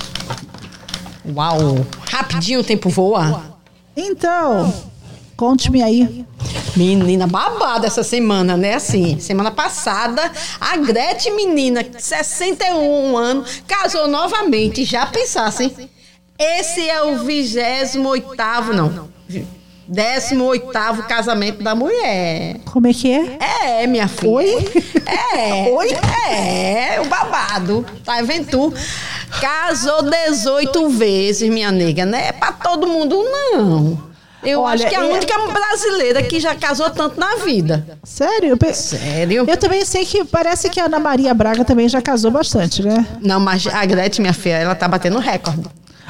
Uau! Rapidinho o tempo voa. Então, conte-me aí. Menina babada essa semana, né? Assim, semana passada, a Gretchen, menina, 61 anos, casou novamente. Já pensassem? Esse é o 28 não. 18 casamento da mulher. Como é que é? É, minha filha. Oi? É. Oi? É, o babado. Tá vendo tu? Casou 18 vezes, minha nega. Não é pra todo mundo, não. Eu Olha, acho que é a é- única brasileira que já casou tanto na vida. Sério? Sério? Eu também sei que parece que a Ana Maria Braga também já casou bastante, né? Não, mas a Gretchen, minha filha, ela tá batendo recorde.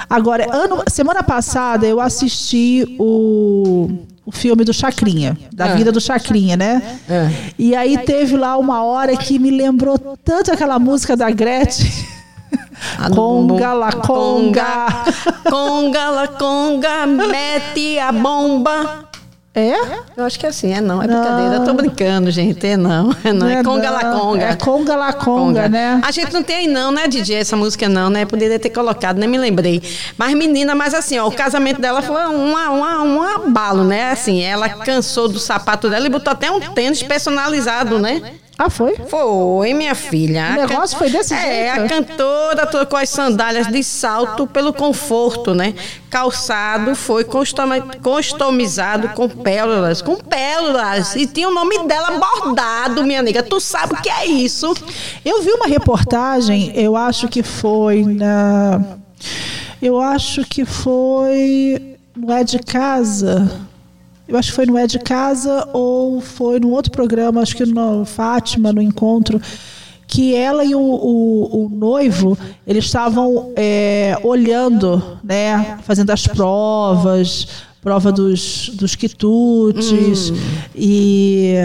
Agora, ano, semana passada eu assisti o, o filme do Chacrinha, da Ah. vida do Chacrinha, né? É. E aí teve lá uma hora que me lembrou tanto aquela música da Gretchen. Conga la conga. Conga la conga, mete a bomba. É? Eu acho que é assim, é não, é brincadeira. Eu tô brincando, gente, é não. É não, é, Não conga la não. conga. É conga la conga, né? A gente não tem aí não, né, DJ, essa música não, né? Poderia ter colocado, nem me lembrei. Mas menina, mas assim, ó, o casamento dela foi uma, uma, um abalo, né? Assim, ela cansou do sapato dela e botou até um tênis personalizado, né? Ah, foi? Foi, minha filha. O negócio foi desse é, jeito? a cantora trocou as sandálias de salto pelo conforto, né? Calçado foi customizado com pérolas, com pérolas. E tinha o nome dela bordado, minha nega. Tu sabe o que é isso? Eu vi uma reportagem, eu acho que foi na. Eu acho que foi no É de Casa. Eu acho que foi no É de Casa ou foi num outro programa, acho que no Fátima, no encontro, que ela e o, o- o noivo eles estavam é, olhando, né, fazendo as provas, prova dos, dos quitutes e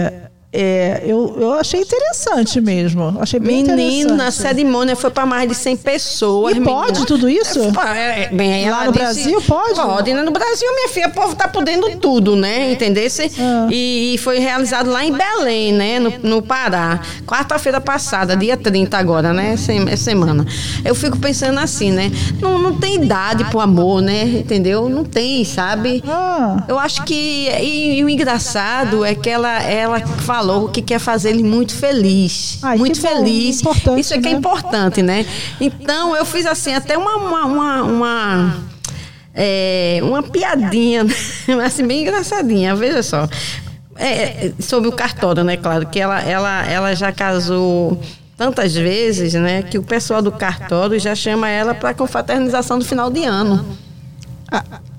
é, eu, eu achei interessante mesmo. Achei bem Menina, a interessante. cerimônia foi para mais de 100 pessoas. E pode menina. tudo isso? É, é, bem, Lá no disse- Brasil pode? Pode, né? No Brasil, minha filha, o povo tá podendo tudo, né? Entendesse? Ah. E, e foi realizado lá em Belém, né? No, no Pará. Quarta-feira passada, dia 30 agora, né? Sem- é semana. Eu fico pensando assim, né? Não, não tem idade pro amor, né? Entendeu? Não tem, sabe? Ah. Eu acho que. E, e o engraçado é que ela, ela falou que quer fazer ele muito feliz. Ai, muito bom, feliz. importante, Isso é que é né? importante, né? Então eu fiz assim, até uma. uma, uma, uma é, uma piadinha, assim, bem engraçadinha, veja só. É, sobre o cartório, né? Claro, que ela, ela, ela já casou tantas vezes, né? Que o pessoal do cartório já chama ela para confraternização do final de ano.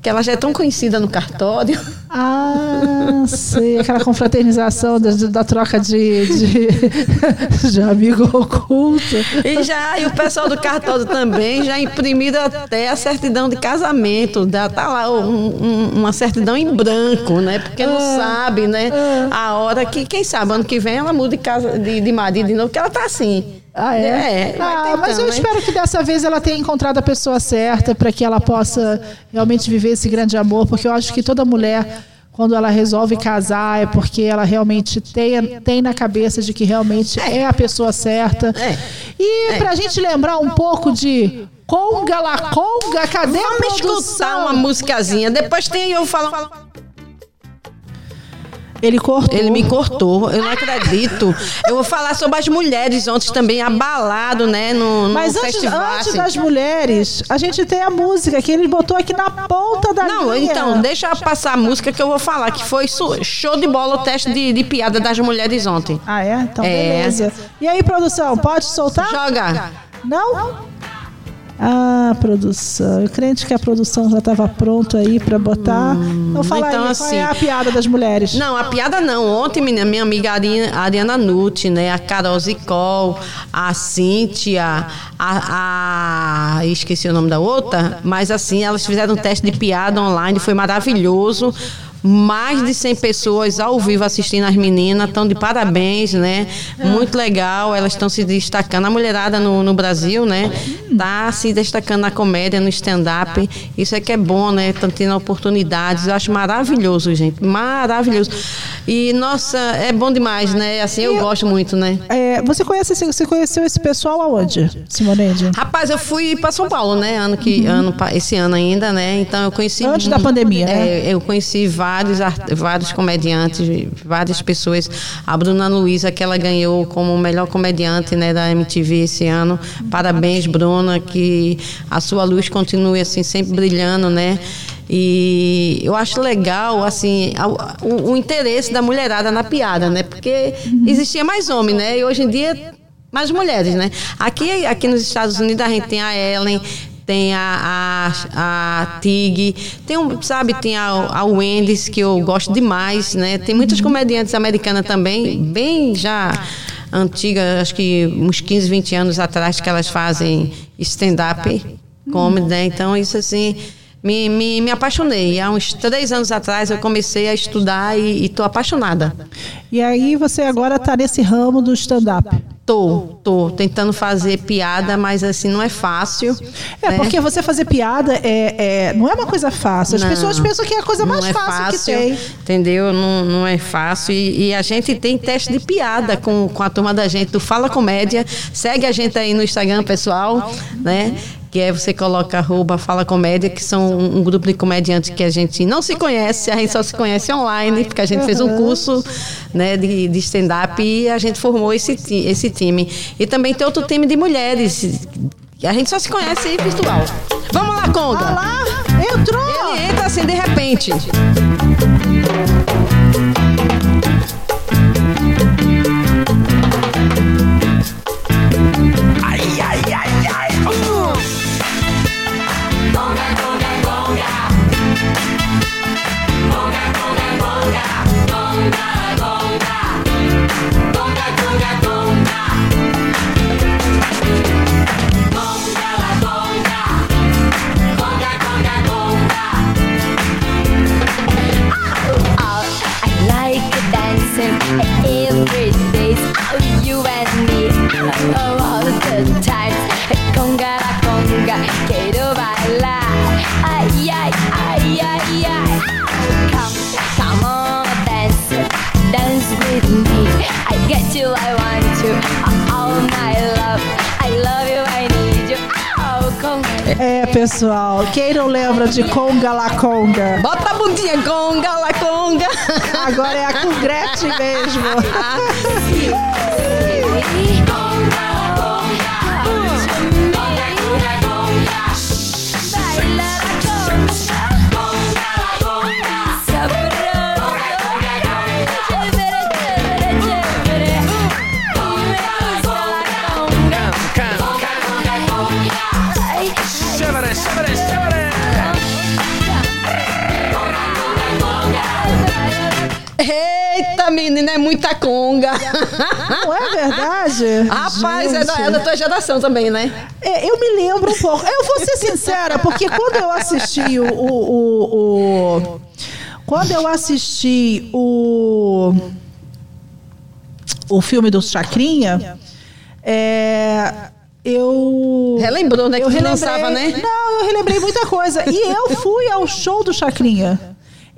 Que ela já é tão conhecida no cartório. Ah, sei. Aquela confraternização da, da troca de, de, de amigo oculto. E já, e o pessoal do cartório também já imprimiram até a certidão de casamento. Já tá lá um- um- uma certidão em branco, né? Porque não sabe, né? A hora que, quem sabe, ano que vem ela muda de, casa, de, de marido de novo, porque ela tá assim. Ah, é? vai ah, mas eu espero que dessa vez ela tenha encontrado a pessoa certa para que ela possa realmente viver esse grande amor, porque eu acho que toda mulher, quando ela resolve casar, é porque ela realmente tem, tem na cabeça de que realmente é, a pessoa certa. E para a gente lembrar um pouco de Conga la Conga, cadê a Vamos produção? escutar uma musicazinha. Depois tem eu falando. Ele cortou. Ele me cortou, eu não acredito. Eu vou falar sobre as mulheres ontem também, abalado, né? No, no Mas antes, festival. antes assim. das mulheres, a gente tem a música que ele botou aqui na ponta da Não, linha. então, deixa eu passar a música que eu vou falar, que foi show de bola o teste de, de piada das mulheres ontem. Ah, é? Então, É. beleza. E aí, produção, pode soltar? Joga. Não? Ah, produção. Eu crente que a produção já estava pronta aí para botar. então fala então, aí, qual assim, é a piada das mulheres? Não, a piada não. Ontem, menina, minha amiga Ariana, Ariana Nutti, né? A Carol Zicol, a Cíntia, a, a- Esqueci o nome da outra, mas assim, elas fizeram um teste de piada online, foi maravilhoso. Mais de 100 pessoas ao vivo assistindo as meninas, estão de parabéns, né? Muito legal, elas estão se destacando. A mulherada no, no Brasil, né? Tá se destacando na comédia, no stand-up. Isso é que é bom, né? Estão tendo oportunidades. Eu acho maravilhoso, gente. Maravilhoso. E, nossa, é bom demais, né? Assim, eu gosto muito, né? É, você, conhece, esse- você conheceu esse pessoal aonde, Simoneide? Rapaz, eu fui para São Paulo, né? Ano que, ano, pa- esse ano ainda, né? Então eu conheci. Antes da pandemia, né? É, eu conheci vários vários, vários comediantes, várias pessoas. A Bruna Luiza, que ela ganhou como melhor comediante né, da MTV esse ano. Parabéns, Bruna, que a sua luz continue assim, sempre brilhando, né? E eu acho legal, assim, o, o interesse da mulherada na piada, né? Porque existia mais homem, né? E hoje em dia, mais mulheres, né? Aqui, aqui nos Estados Unidos a gente tem a Ellen, tem a, a, a Tig, tem um, sabe, tem a, a Wendy's, que eu gosto demais, né? Tem muitas comediantes americanas também, bem já antigas, acho que uns 15, 20 anos atrás, que elas fazem stand-up comedy, né? Então, isso assim. Me, me, me apaixonei. Há uns três anos atrás eu comecei a estudar e estou apaixonada. E aí você agora está nesse ramo do stand-up. Tô, tô tentando fazer piada, mas assim não é fácil. É, né? porque você fazer piada é, é- não é uma coisa fácil. As Não, pessoas pensam que é a coisa mais é fácil, que tem. Entendeu? Não, não é fácil. E, e a gente tem teste de piada com, com a turma da gente do Fala Comédia. Segue a gente aí no Instagram, pessoal, né? Que é você coloca arroba Fala Comédia, que são um, um grupo de comediantes que a gente não se conhece, a gente só se conhece online, porque a gente fez um curso né, de, de stand-up e a gente formou esse, esse time. E também tem outro time de mulheres. A gente só se conhece virtual. Vamos lá, Conga! Lá, entrou! Ele entra assim de repente. Pessoal, quem não lembra de Conga La Conga? Bota a bundinha, Conga La Conga. Agora é a com Gretchen mesmo. menina, é muita conga. Não é verdade? Rapaz, é da, é da tua geração também, né? É, eu me lembro um pouco. Eu vou ser sincera, porque quando eu assisti o. o- o- o- quando eu assisti o. O filme do Chacrinha, é, eu. Relembrou, né, que Eu relembrei, né? Não, eu relembrei muita coisa. E eu fui ao show do Chacrinha.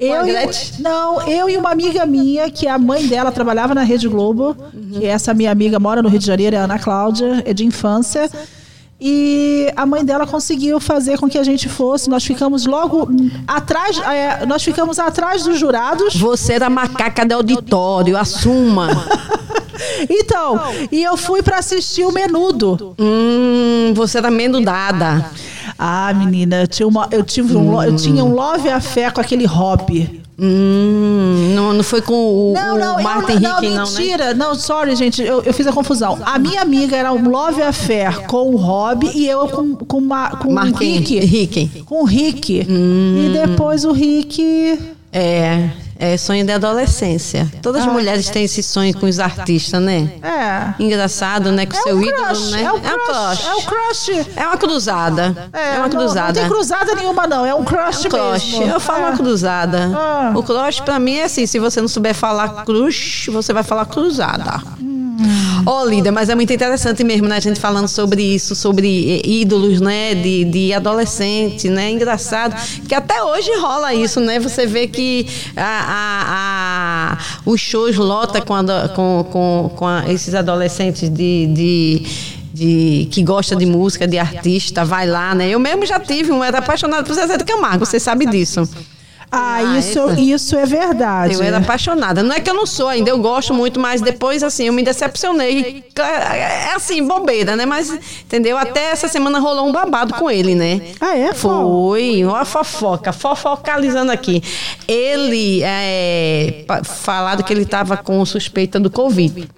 Eu e, não, eu e uma amiga minha, que a mãe dela trabalhava na Rede Globo, Uhum. que essa minha amiga mora no Rio de Janeiro, é a Ana Cláudia, é de infância. E a mãe dela conseguiu fazer com que a gente fosse. Nós ficamos logo atrás, é, nós ficamos atrás dos jurados. Você era macaca de auditório, assuma. Então, e eu fui para assistir o Menudo. Hum, você era menudada. Ah, menina, eu, tinha uma, eu, tive um, eu tinha um love afé com aquele hobby. Hum, não, não foi com o, Não, o não, eu, Martin não, Hickey, não, né? mentira. Não, sorry, gente, eu, eu fiz a confusão. A minha amiga era um love affair com o Rob e eu com, com, uma, com o Rick. Hickey. Com o Rick. E depois o Rick... É, é sonho de adolescência. Todas as Ah. mulheres têm esse sonho com os artistas, né? É. Engraçado, né? Com É seu um ídolo, crush, né? é um crush, é um crush. É uma cruzada. É, uma não- cruzada. Não, tem cruzada nenhuma, não. É um crush, É um crush. mesmo. Eu falo É. uma cruzada. Ah. O crush pra mim é assim, se você não souber falar crush, você vai falar cruzada. Ó, Lida, mas é muito interessante mesmo, né? A gente falando sobre isso, sobre ídolos, né? De, de adolescente, né? Engraçado. Que até hoje rola isso, né? Você vê que a, a- a- os shows lota com, ado- com, com, com a- esses adolescentes de. de de, que gosta de música, de artista, vai lá, né? Eu mesmo já tive um, era apaixonado por Zezé de Camargo, você sabe disso. Ah, Ah, isso, essa- isso é verdade. Eu era apaixonada. Não é que eu não sou ainda, eu gosto muito, mas depois, assim, eu me decepcionei. É assim, bobeira, né? Mas, entendeu? Até essa semana rolou um babado com ele, né? Ah, é? Foi. Uma fofoca, fofocalizando aqui. Ele, é, falado que ele estava com suspeita do Covid.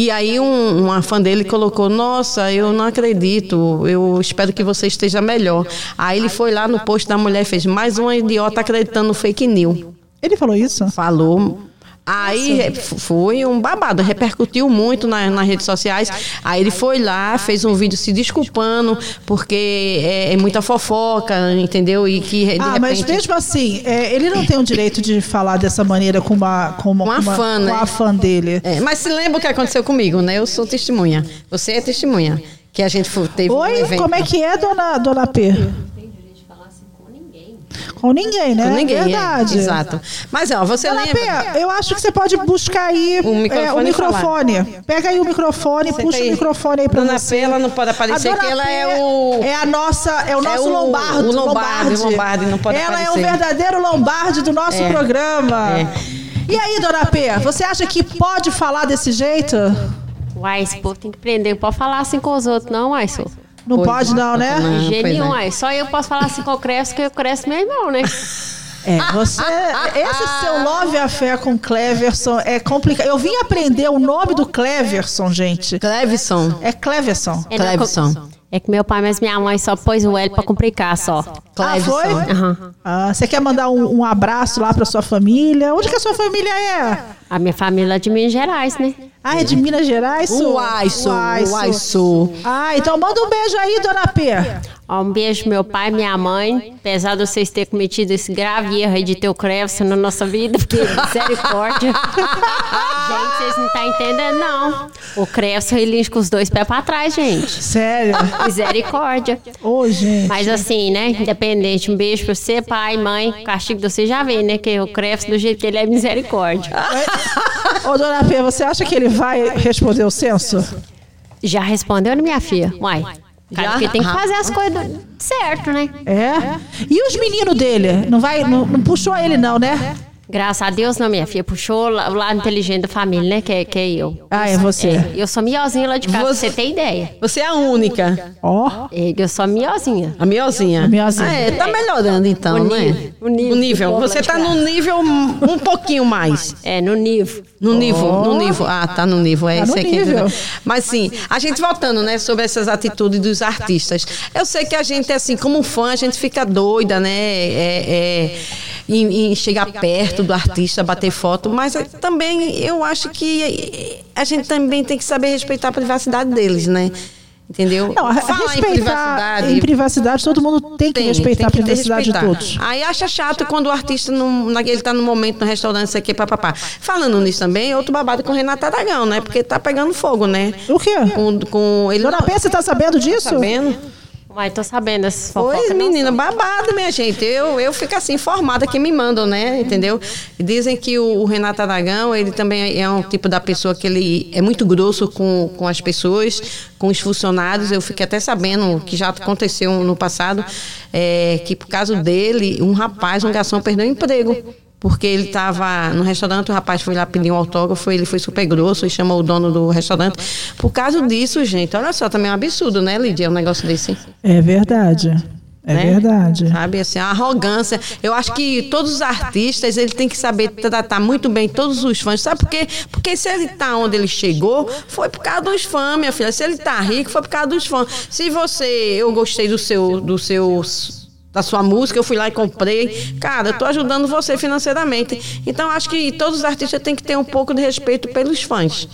E aí um, uma fã dele colocou, nossa, eu não acredito, eu espero que você esteja melhor. Aí ele foi lá no post da mulher e fez mais uma idiota acreditando no fake news. Ele falou isso? Falou. Aí foi um babado, repercutiu muito na- nas redes sociais. Aí ele foi lá, fez um vídeo se desculpando, porque é, é muita fofoca, entendeu? E que de Ah, repente. mas mesmo assim, é, ele não tem o direito de falar dessa maneira com uma, com uma, Com a com uma- fã, né? com a fã dele. É, mas se lembra o que aconteceu comigo, né? Eu sou testemunha. Você é testemunha. Que a gente teve um Oi, evento. como é que é, dona, dona P? Com ninguém, né? Com ninguém, é, Verdade. exato. Mas, ó, você Dona lembra? P, eu acho que você pode buscar aí O microfone é, o microfone. Pega aí o microfone, Você puxa tem- o microfone aí pra Dona você. P, ela não pode aparecer que ela é o- É a nossa, é o É nosso o- Lombardo. o Lombardi, Lombardi, não pode Ela é o aparecer. verdadeiro Lombardi do nosso É. programa. É. E aí, Dona P, você acha que pode falar desse jeito? Uai, esse povo tem que aprender. Não pode falar assim com os outros, não, uai, sou. Não pode não, né? Pois nenhum, é. Só eu posso falar assim com o Cresce, que eu cresço meu irmão, né? É, você. Esse seu love affair com Cleverson é complicado. Eu vim aprender o nome do Cleverson, gente. Cleverson. É Cleverson. É, não, É que meu pai, mas minha mãe só pôs o L pra complicar só. Ah, foi? Aham. Ah, você quer mandar um, um abraço lá pra sua família? Onde que a sua família é? A minha família é de Minas Gerais, né? Ah, é de Minas Gerais? Uai, Su, Su. uai, Su. Ah, então manda um beijo aí, dona P. Ó, um beijo meu pai, minha mãe. Apesar de vocês terem cometido esse grave erro aí de ter o Crevson na nossa vida, porque misericórdia. gente, vocês não estão entendendo, não. O Crevson, ele lincha com os dois pés pra trás, gente. Sério? Misericórdia. Ô, gente. Mas assim, né? Independente, um beijo pra você, pai, mãe. O castigo de você já vê, né? Que o Crevson, do jeito que ele é misericórdia. Ô, dona P, você acha que ele vai responder o censo? Já respondeu, né, minha filha? Uai. Cara, porque tem que Ah. fazer as coisas do- certo, né? É? E os meninos dele? Não vai, não, não puxou ele não, né? Graças a Deus, não, minha filha. Puxou lá- o lado inteligente da família, né? Que, é- que é eu. Ah, é você. É, eu sou miozinha lá de casa, pra você ter ideia. Você é a única. Ó. Eu sou miozinha. A miozinha. A miozinha. Ah, é, tá melhorando então, O né? nível, o nível do povo Você tá no nível um pouquinho mais. É, no nível. No nível, Ó. no nível. Ah, tá no nível. É Tá isso no aí que nível. é Mas sim, a gente voltando, né, sobre essas atitudes dos artistas. Eu sei que a gente, assim, como fã, a gente fica doida, né? É, é, em, em chegar perto do artista, bater foto, mas também eu acho que a gente também tem que saber respeitar a privacidade deles, né? Entendeu? Não, a- Falar em respeitar privacidade. em privacidade, todo mundo tem que Tem, respeitar a tem que privacidade de respeitar. todos. Aí acha chato quando o artista, não, ele tá no momento no restaurante, isso aqui, papapá. Falando nisso também, outro babado com o Renato Aragão, né? Porque tá pegando fogo, né? O quê? Com, com ele. Dona P, você tá sabendo disso? sabendo? Uai, tô sabendo dessas fofocas. Pois, menina, babado, minha gente. Eu, eu fico assim, informada que me mandam, né? Entendeu? Dizem que o, o Renato Aragão, ele também é um tipo da pessoa que ele é muito grosso com, com as pessoas, com os funcionários. Eu fiquei até sabendo que já aconteceu no passado, é, que por causa dele, um rapaz, um garçom, perdeu o emprego. Porque ele estava no restaurante, o rapaz foi lá pedir um autógrafo, ele foi super grosso e chamou o dono do restaurante. Por causa disso, gente, olha só, também é um absurdo, né, Lídia, um negócio desse. É verdade. É né? verdade. Sabe, assim, a arrogância. Eu acho que todos os artistas, ele tem que saber tratar muito bem todos os fãs. Sabe por quê? Porque se ele tá onde ele chegou, foi por causa dos fãs, minha filha. Se ele tá rico, foi por causa dos fãs. Se você, eu gostei do seu, do seu da sua música, eu fui lá e comprei. Cara, eu tô ajudando você financeiramente. Então, acho que todos os artistas têm que ter um pouco de respeito pelos fãs.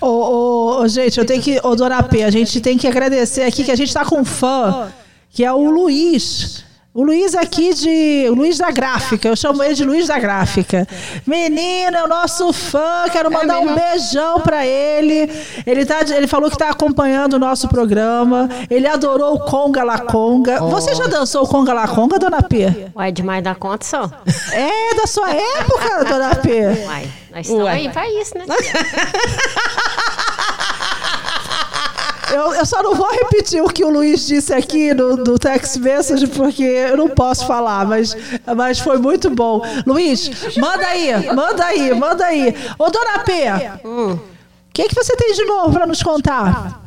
Ô, ô, ô, gente, eu tenho que. Ô, Dona P, a gente tem que agradecer aqui que a gente tá com um fã, que é o Luiz. O Luiz aqui de. O Luiz da Gráfica, eu chamo ele de Luiz da Gráfica. Menina, é o nosso fã, quero mandar um beijão pra ele. Ele, tá, ele falou que tá acompanhando o nosso programa. Ele adorou o Conga La Conga. Você já dançou o Conga La Conga, Dona P? Uai, demais da conta só. É da sua época, Dona P? Uai, nós estamos aí pra isso, né? Eu, eu só não vou repetir o que o Luiz disse aqui no, do text message, porque eu não posso falar, mas, mas foi muito bom. Luiz, manda aí, manda aí, manda aí. Ô, dona P, o que, que você tem de novo para nos contar?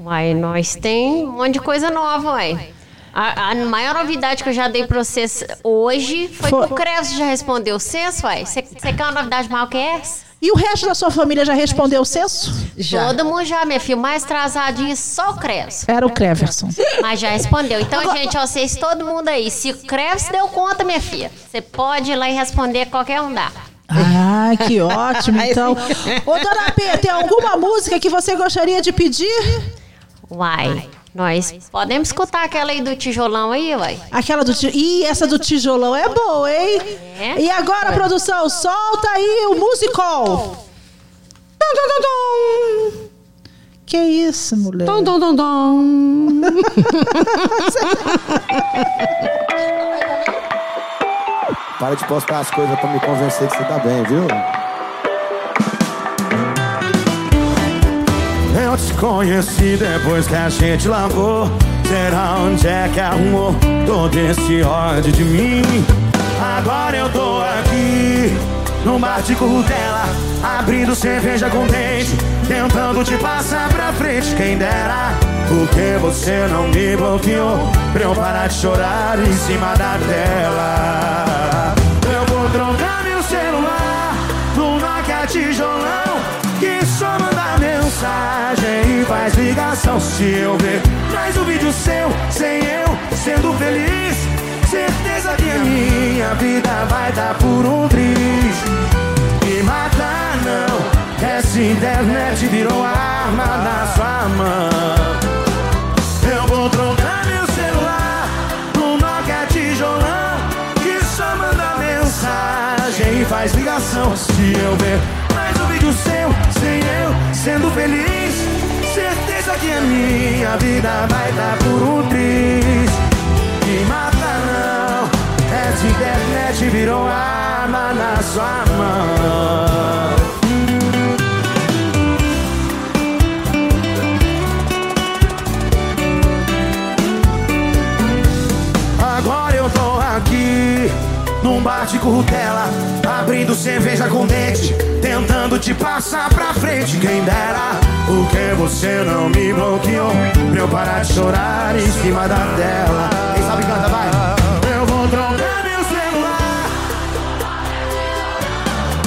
Uai, nós tem um monte de coisa nova, uai. A, a maior novidade que eu já dei pra vocês hoje foi, Foi. que o Creves já respondeu o censo, uai. Você quer uma novidade maior que essa? E o resto da sua família já respondeu o censo? Todo mundo já, minha filha. Mais atrasadinho, só o Creves. Era o Cleverson. Mas já respondeu. Então, gente, ó, vocês, todo mundo aí. Se o Creves deu conta, minha filha, você pode ir lá e responder qualquer um dá. Ah, que ótimo, então. Ô, dona P, tem alguma música que você gostaria de pedir? Uai, nós podemos escutar aquela aí do tijolão aí, uai. Aquela do tijolão. Ih, essa do tijolão é boa, hein? É? E agora, produção, solta aí o musical. Dum, dum, dum, dum. Que isso, mulher? Dom, dom, dom, dom. Para de postar as coisas pra me convencer que você tá bem, viu? Te conheci depois que a gente lavou. Será onde é que arrumou todo esse ódio de mim? Agora eu tô aqui, num bar de curtela, abrindo cerveja com dente, tentando te passar pra frente. Quem dera, porque você não me bloqueou pra eu parar de chorar em cima da tela. Eu vou trocar meu celular no Nokia tijolão que só mensagem e faz ligação. Se eu ver mais um vídeo seu, sem eu sendo feliz, certeza que a minha vida vai dar por um triz. Me matar não, essa internet virou arma na sua mão. Eu vou trocar meu celular no Nokia tijolão que só manda mensagem e faz ligação. Se eu ver vídeo seu, sem eu sendo feliz, certeza que a minha vida vai dar por um triz. Me mata não, essa internet virou arma na sua mão. Agora eu tô aqui num bar de curtela, abrindo cerveja com dente, tentando te passar pra frente. Quem dera, porque você não me bloqueou pra eu parar de chorar em cima da tela. Quem sabe canta, vai. Eu vou trocar meu celular,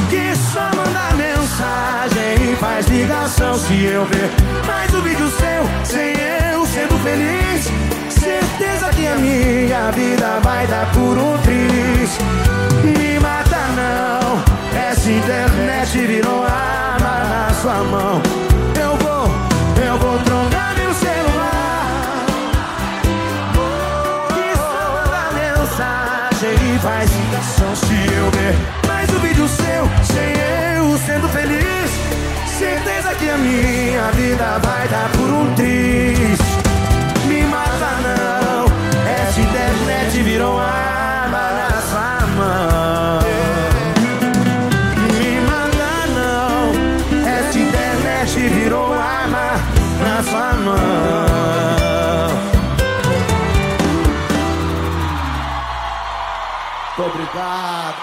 que só manda mensagem e faz ligação. Se eu ver mais um vídeo seu, sem eu sendo feliz. Certeza que a minha vida vai dar por um triz. Me mata não, essa internet virou arma na sua mão. Eu vou, eu vou trocar meu celular. Que só manda mensagem e faz ligação. Se eu ver mais um vídeo seu, sem eu sendo feliz. Certeza que a minha vida vai dar por um triz. Obrigado.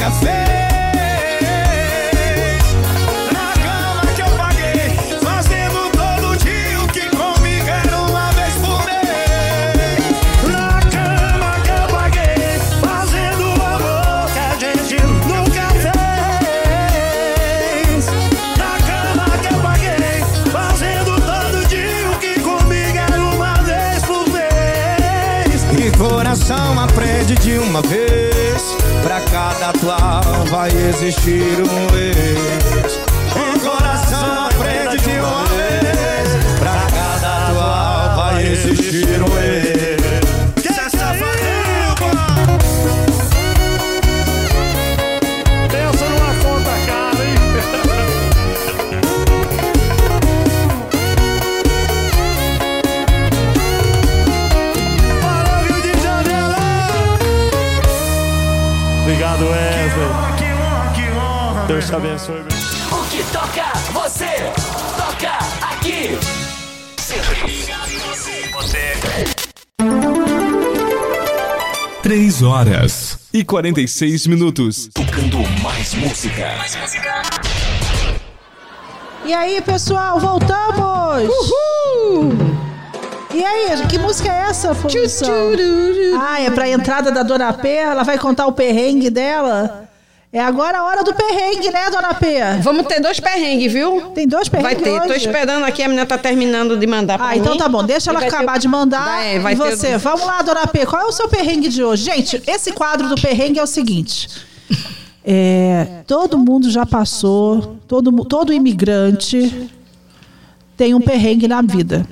gente 3 horas e 46 minutos. Tocando mais música. E aí, pessoal, voltamos! Uhul! E aí, que música é essa, produção? Ah, é pra entrada da Dona P, ela vai contar o perrengue dela? É agora a hora do perrengue, né, Dona P? Vamos ter dois perrengues, viu? Tem dois Vai perrengues ter. Tô hoje? esperando aqui, a menina tá terminando de mandar pra Ah, mim. então tá bom. Deixa ela vai ter acabar o- de mandar. Vai, vai e ter você? Vamos lá, Dona P. Qual é o seu perrengue de hoje? Gente, esse quadro do perrengue é o seguinte. É, todo mundo já passou, todo, todo imigrante tem um perrengue na vida.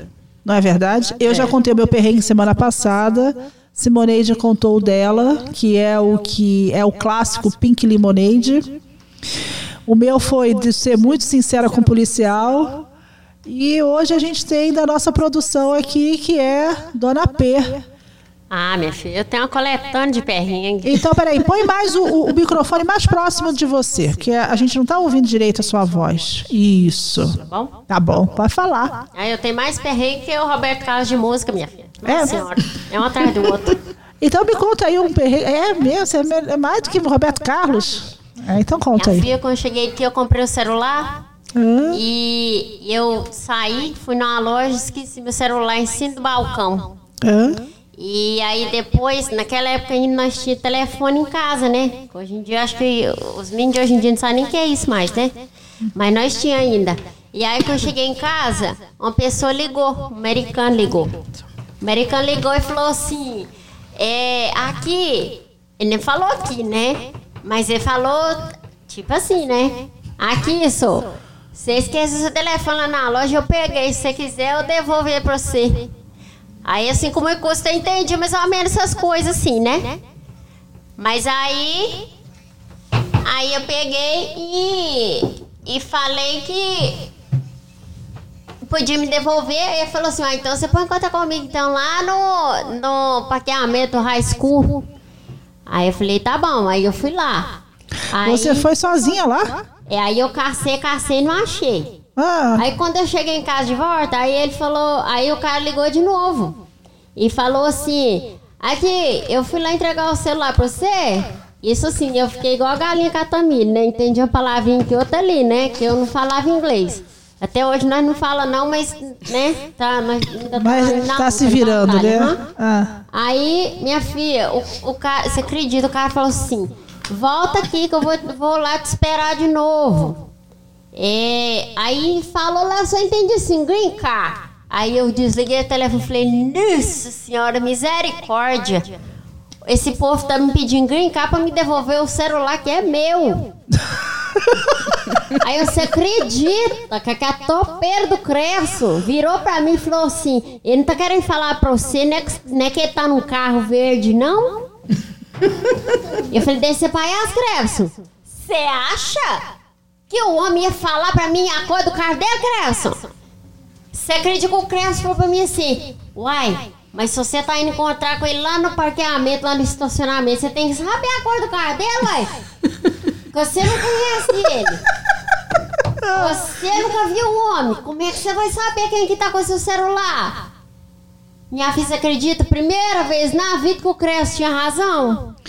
Não é verdade? Eu já contei o meu perrengue semana passada. Simoneide contou o dela, que é o que é o clássico Pink Lemonade. O meu foi de ser muito sincera com o policial. E hoje a gente tem da nossa produção aqui, que é Dona P. Ah, minha filha, eu tenho uma coletânea de perrengue. Então, peraí, põe mais o, o- o microfone mais próximo de você, porque a gente não está ouvindo direito a sua voz. Isso. Tá bom? Tá bom, pode falar. Aí eu tenho mais perrengue que o Roberto Carlos de música, minha filha. É? Senhora. É um atrás do outro. Então me conta aí um perrengue. É mesmo? É é mais do que o Roberto Carlos? É, então conta Minha aí. filha, quando eu cheguei aqui, eu comprei o celular. E eu saí, fui numa loja, esqueci meu celular em cima do balcão. Hã? E aí depois, naquela época ainda nós tínhamos telefone em casa, né? Hoje em dia, acho que os meninos de hoje em dia não sabem nem o que é isso mais, né? Mas nós tínhamos ainda. E aí quando eu cheguei em casa, uma pessoa ligou, um americano ligou. O americano ligou e falou assim, é, aqui, ele nem falou aqui, né? Mas ele falou, tipo assim, né? Aqui, sou. Você esqueceu seu telefone lá na loja, eu peguei. Se você quiser, eu devolvo ele pra você. Aí, assim, como eu custa, eu entendi mais ou menos essas coisas, assim, né? Mas aí. Aí eu peguei e. E falei que. Podia me devolver. Aí ele falou assim: ah, então você põe conta comigo, então, lá no. No parqueamento High School. Aí eu falei: tá bom. Aí eu fui lá. Aí- Você foi sozinha lá? É, aí eu cacei, cacei e não achei. Ah. Aí quando eu cheguei em casa de volta, aí ele falou, aí o cara ligou de novo. E falou assim, aqui, eu fui lá entregar o celular pra você. Isso assim, eu fiquei igual a galinha catamilho, né? Entendi uma palavrinha que outra ali, né? Que eu não falava inglês. Até hoje nós não fala não, mas, né? Tá, nós ainda Mas na tá se virando, batalha, né? aham. Ah. Aí, minha filha, o, o cara, você acredita, o cara falou assim: volta aqui que eu vou, vou lá te esperar de novo. É, aí falou lá, só entendi assim, green card. Aí eu desliguei o telefone e falei, nossa senhora, misericórdia. Esse povo tá me pedindo green card pra me devolver o celular que é meu. Aí você acredita que a topeira do Cresso virou pra mim e falou assim: ele não tá querendo falar pra você, não é que, não é que ele tá num carro verde, não? Eu falei, desse palhaço, Cresso. Você acha que o homem ia falar pra mim a cor do carro dele, Cresso? Você acredita que o Cresso falou pra mim assim: Uai, mas se você tá indo encontrar com ele lá no parqueamento, lá no estacionamento, você tem que saber a cor do carro dele, uai. Você não conhece ele. Você nunca viu o homem. Como é que você vai saber quem que tá com seu celular? Minha filha, acredita? Primeira vez na vida que o Cresce tinha razão.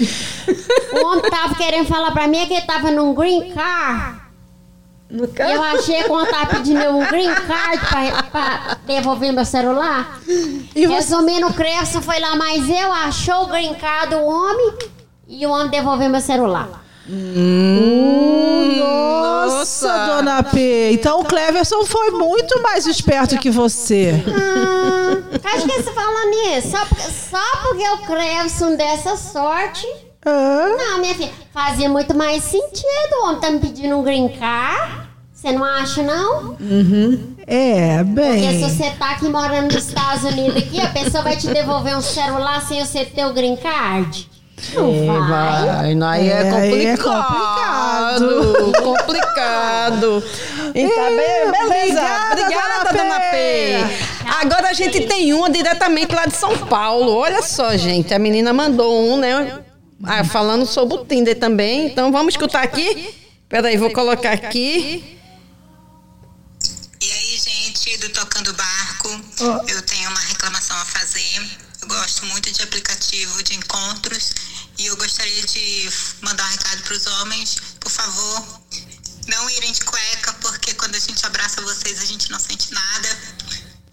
O homem tava querendo falar pra mim que ele tava num green car. Eu achei que o homem tava pedindo um green card pra, pra devolver meu celular. E Resumindo, o Cresce foi lá, mas eu achou o green card do homem e o homem devolveu meu celular. Nossa, dona P. Então o Cleverson foi muito mais esperto que você. Acho que você fala nisso. Só porque, só porque o Clevson dessa sorte. Não, minha filha, fazia muito mais sentido. O homem tá me pedindo um green card. Você não acha, não? Uhum. É, bem. Porque se você tá aqui morando nos Estados Unidos aqui, a pessoa vai te devolver um celular sem você ter o green card. Não É, vai. Não, aí é, É, aí é complicado. complicado. Então, be- beleza. obrigada, Obrigada, dona. P. Agora a gente tem uma diretamente lá de São Paulo. Olha só, gente. A menina mandou um, né? Ah, falando sobre o Tinder também. Então vamos escutar aqui. Peraí, vou colocar aqui. gente do Tocando Barco. Eu tenho uma reclamação a fazer. Eu gosto muito de aplicativo de encontros e eu gostaria de mandar um recado para os homens. Por favor, não irem de cueca, porque quando a gente abraça vocês a gente não sente nada.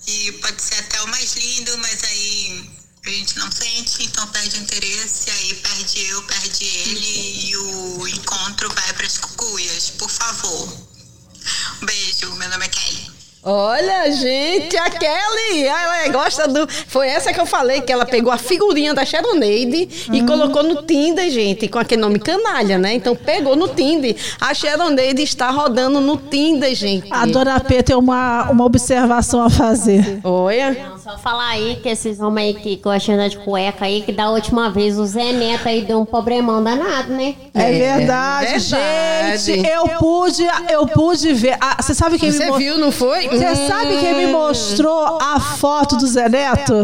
E pode ser até o mais lindo, mas aí a gente não sente, então perde interesse, aí perde eu, perde ele e o encontro vai para as cucuias. Por favor. Um beijo, meu nome é Kelly. Olha, gente, a Kelly, ela gosta do. Foi essa que eu falei, que ela pegou a figurinha da Sharoneide e colocou no Tinder, gente, com aquele nome canalha, né? Então pegou no Tinder. A Sharoneide está rodando no Tinder, gente. A dona P tem uma, uma observação a fazer. Olha. Só falar aí que esses homens aí que gostam de cueca aí, que da última vez o Zé Neto aí deu um problemão danado, né? É verdade, gente. Eu pude, eu pude ver. Ah, Você sabe quem Você me mo- viu, não foi? Você Hum. sabe quem me mostrou a foto do Zé Neto?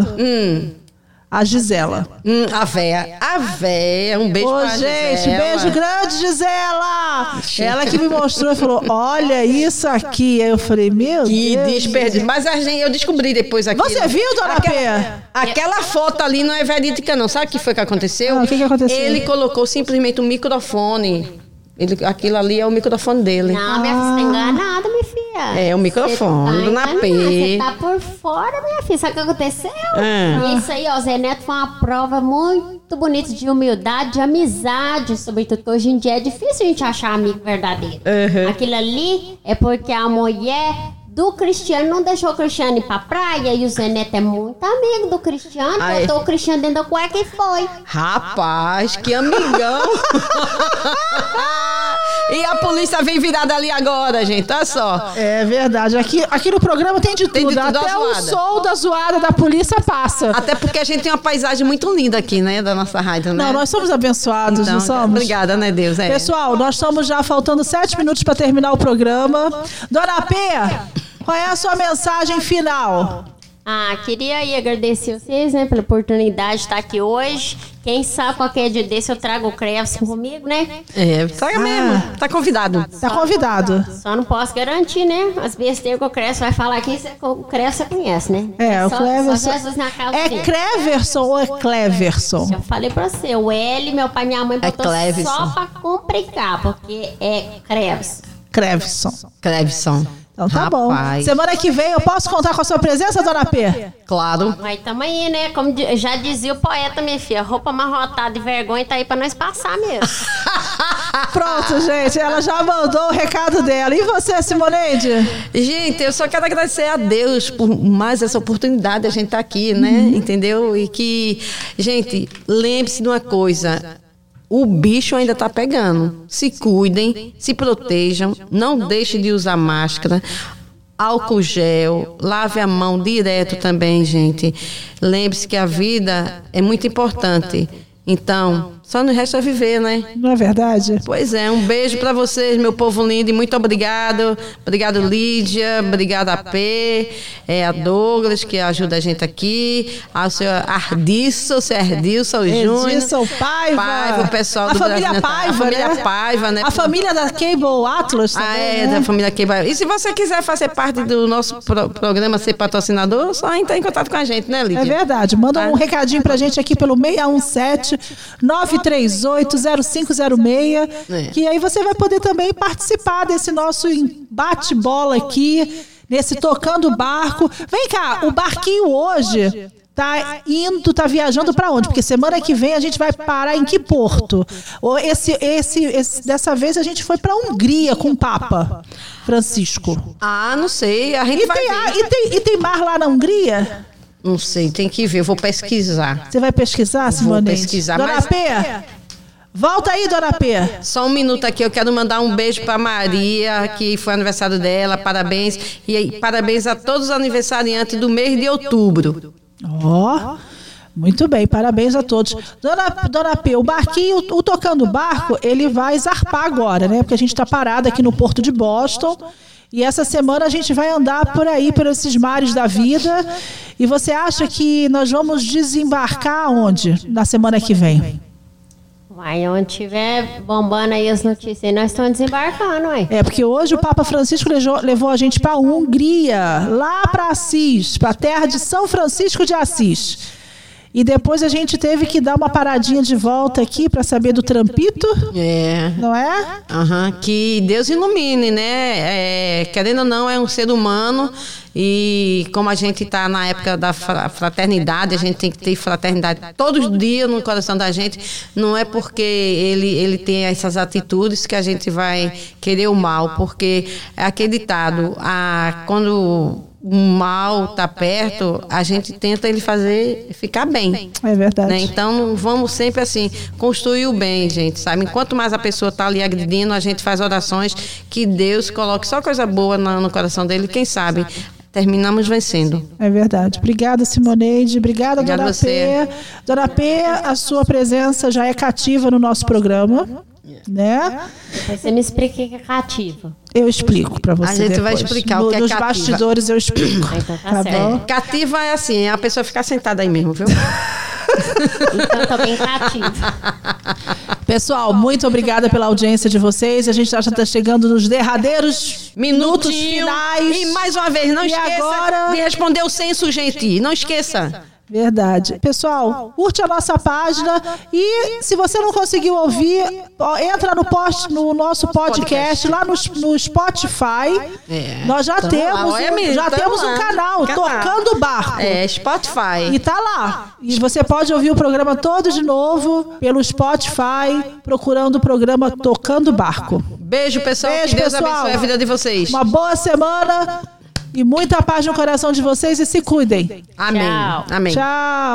A Gisela. Hum, a véia. A véia. Um beijo Ô, pra gente, Gisela. beijo grande, Gisela! Ela que me mostrou e falou: Olha isso aqui. Aí eu falei: Meu Que Deus. desperdício. Mas a gente, eu descobri depois aqui. Você viu, dona aquela, P? Aquela foto ali não é verídica, não. Sabe o que foi que aconteceu? Ah, o que que aconteceu? Ele colocou simplesmente um microfone. Ele, aquilo ali é o microfone dele. Não, minha filha, você tá enganada, filha. É, o microfone, tá P. enganada, Você tá por fora, minha filha. Sabe o que aconteceu? Ah. Isso aí, ó, Zé Neto foi uma prova muito bonita de humildade, de amizade, sobretudo, que hoje em dia é difícil a gente achar amigo verdadeiro. Uhum. Aquilo ali é porque a mulher do Cristiano não deixou o Cristiano ir pra praia e o Zé Neto é muito amigo do Cristiano, Ai. botou o Cristiano dentro da cueca e foi. Rapaz, que amigão. e a polícia vem virada ali agora, gente. Olha só. É verdade. Aqui, aqui no programa tem de tudo. Tem de tudo, Até o som da zoada da polícia passa. Até porque a gente tem uma paisagem muito linda aqui, né? Da nossa rádio, né? Não, nós somos abençoados, Então, não somos? Obrigada, né, Deus? É. Pessoal, nós estamos já faltando sete minutos para terminar o programa. Dona P, qual é a sua mensagem final? Ah, queria aí agradecer vocês, né, pela oportunidade de estar aqui hoje. Quem sabe qualquer dia desse eu trago o Crefson comigo, né? É, saia mesmo. Tá convidado. Tá convidado. Só não posso garantir, né? As besteiras que o Crefson vai falar aqui, o Crefson você conhece, né? É, o só, Cleverson. É. Cleverson ou é Cleverson? Eu falei pra você, o L, meu pai e minha mãe É botou Cleverson. só pra complicar, porque é Crefson. Cleverson. Clevson. Então tá bom. Rapaz. Semana que vem eu posso contar com a sua presença, dona P? Claro. Mas tamo aí, né? Como já dizia o poeta, minha filha, roupa amarrotada de vergonha tá aí pra nós passar mesmo. Pronto, gente, ela já mandou o recado dela. E você, Simoneide? Gente, eu só quero agradecer a Deus por mais essa oportunidade de a gente estar aqui, né? Entendeu? E que, gente, lembre-se de uma coisa. O bicho ainda tá pegando. Se cuidem, se protejam, não deixem de usar máscara. Álcool gel, lave a mão direto também, gente. Lembre-se que a vida é muito importante. Então, só nos resta viver, né? Não é verdade? Pois é, um beijo pra vocês, meu povo lindo, e muito obrigado. Obrigado, Lídia. Obrigado, AP. É, a Douglas, que ajuda a gente aqui. Ao seu Ardilson, seu Ardilson, o Júnior. Edilson Paiva. Paiva, o pessoal a do família Brasil Natal. Paiva, A família né? Paiva, né? A família da Cable Atlas também, Ah, é, né? da família Cable. E se você quiser fazer parte do nosso pro- programa, ser patrocinador, só entrar em contato com a gente, né, Lídia? É verdade. Manda um recadinho pra gente aqui pelo 617 938 0506, É. que aí você vai poder também participar desse nosso bate-bola aqui, nesse tocando barco. Vem cá, o barquinho hoje tá indo, tá viajando pra onde? Porque semana que vem a gente vai parar em que porto? Ou esse, esse, esse- dessa vez a gente foi pra Hungria com o Papa Francisco. Ah, não sei. A gente E vai tem, ver. e tem, e tem mar lá na Hungria? Não sei, tem que ver. Vou pesquisar. Você vai pesquisar, Vou Simone? pesquisar, Dona mas- P, volta aí, Dona P. Só um minuto aqui, eu quero mandar um beijo para Maria, que foi aniversário dela, parabéns. E parabéns a todos os aniversariantes do mês de outubro. Ó, muito bem, parabéns a todos. Dona, Dona P, o barquinho, o Tocando Barco, ele vai zarpar agora, né? Porque a gente está parado aqui no porto de Boston. E essa semana a gente vai andar por aí, por esses mares da vida. E você acha que nós vamos desembarcar onde na semana que vem? Vai, onde tiver bombando aí as notícias, aí nós estamos desembarcando, ué. É, porque hoje o Papa Francisco levou, levou a gente para a Hungria, lá para Assis, para a terra de São Francisco de Assis. E depois a gente teve que dar uma paradinha de volta aqui para saber do trampito, É. não é? Aham, que Deus ilumine, né? É, querendo ou não, é um ser humano e como a gente está na época da fra- fraternidade, a gente tem que ter fraternidade todos os dias no coração da gente. Não é porque ele, ele tem essas atitudes que a gente vai querer o mal, porque é aquele ditado, a, quando o mal está perto, a gente tenta ele fazer ficar bem. É verdade. né? Então vamos sempre assim, construir o bem, gente, sabe? Enquanto mais a pessoa está ali agredindo, a gente faz orações que Deus coloque só coisa boa no coração dele, quem sabe terminamos vencendo. É verdade. Obrigada, Simoneide. Obrigada, Obrigada Dona você. P. Dona P, a sua presença já é cativa no nosso programa, né? Depois você me explica o que é cativa. Eu explico para você A gente vai depois. explicar No- o que é Nos cativa. bastidores eu explico. Então tá Tá bom? Cativa é assim, é a pessoa ficar sentada aí mesmo, viu? Então tô bem cativa. Pessoal, muito obrigada pela audiência de vocês. A gente já está chegando nos derradeiros minutos finais. E mais uma vez, não E esqueça agora- de responder o censo, gente. Não esqueça. Verdade. Pessoal, curte a nossa página e se você não conseguiu ouvir, entra no, post, no nosso podcast, lá no, no Spotify. É. Nós já temos, lá. Já temos um canal, Canal. Tocando Barco. É, Spotify. E tá lá. E você pode ouvir o programa todo de novo pelo Spotify, procurando o programa Tocando Barco. Beijo, pessoal. Beijo, que Deus pessoal. abençoe a vida de vocês. Uma boa semana e muita paz no coração de vocês e se cuidem. Amém. Amém. Tchau. Tchau,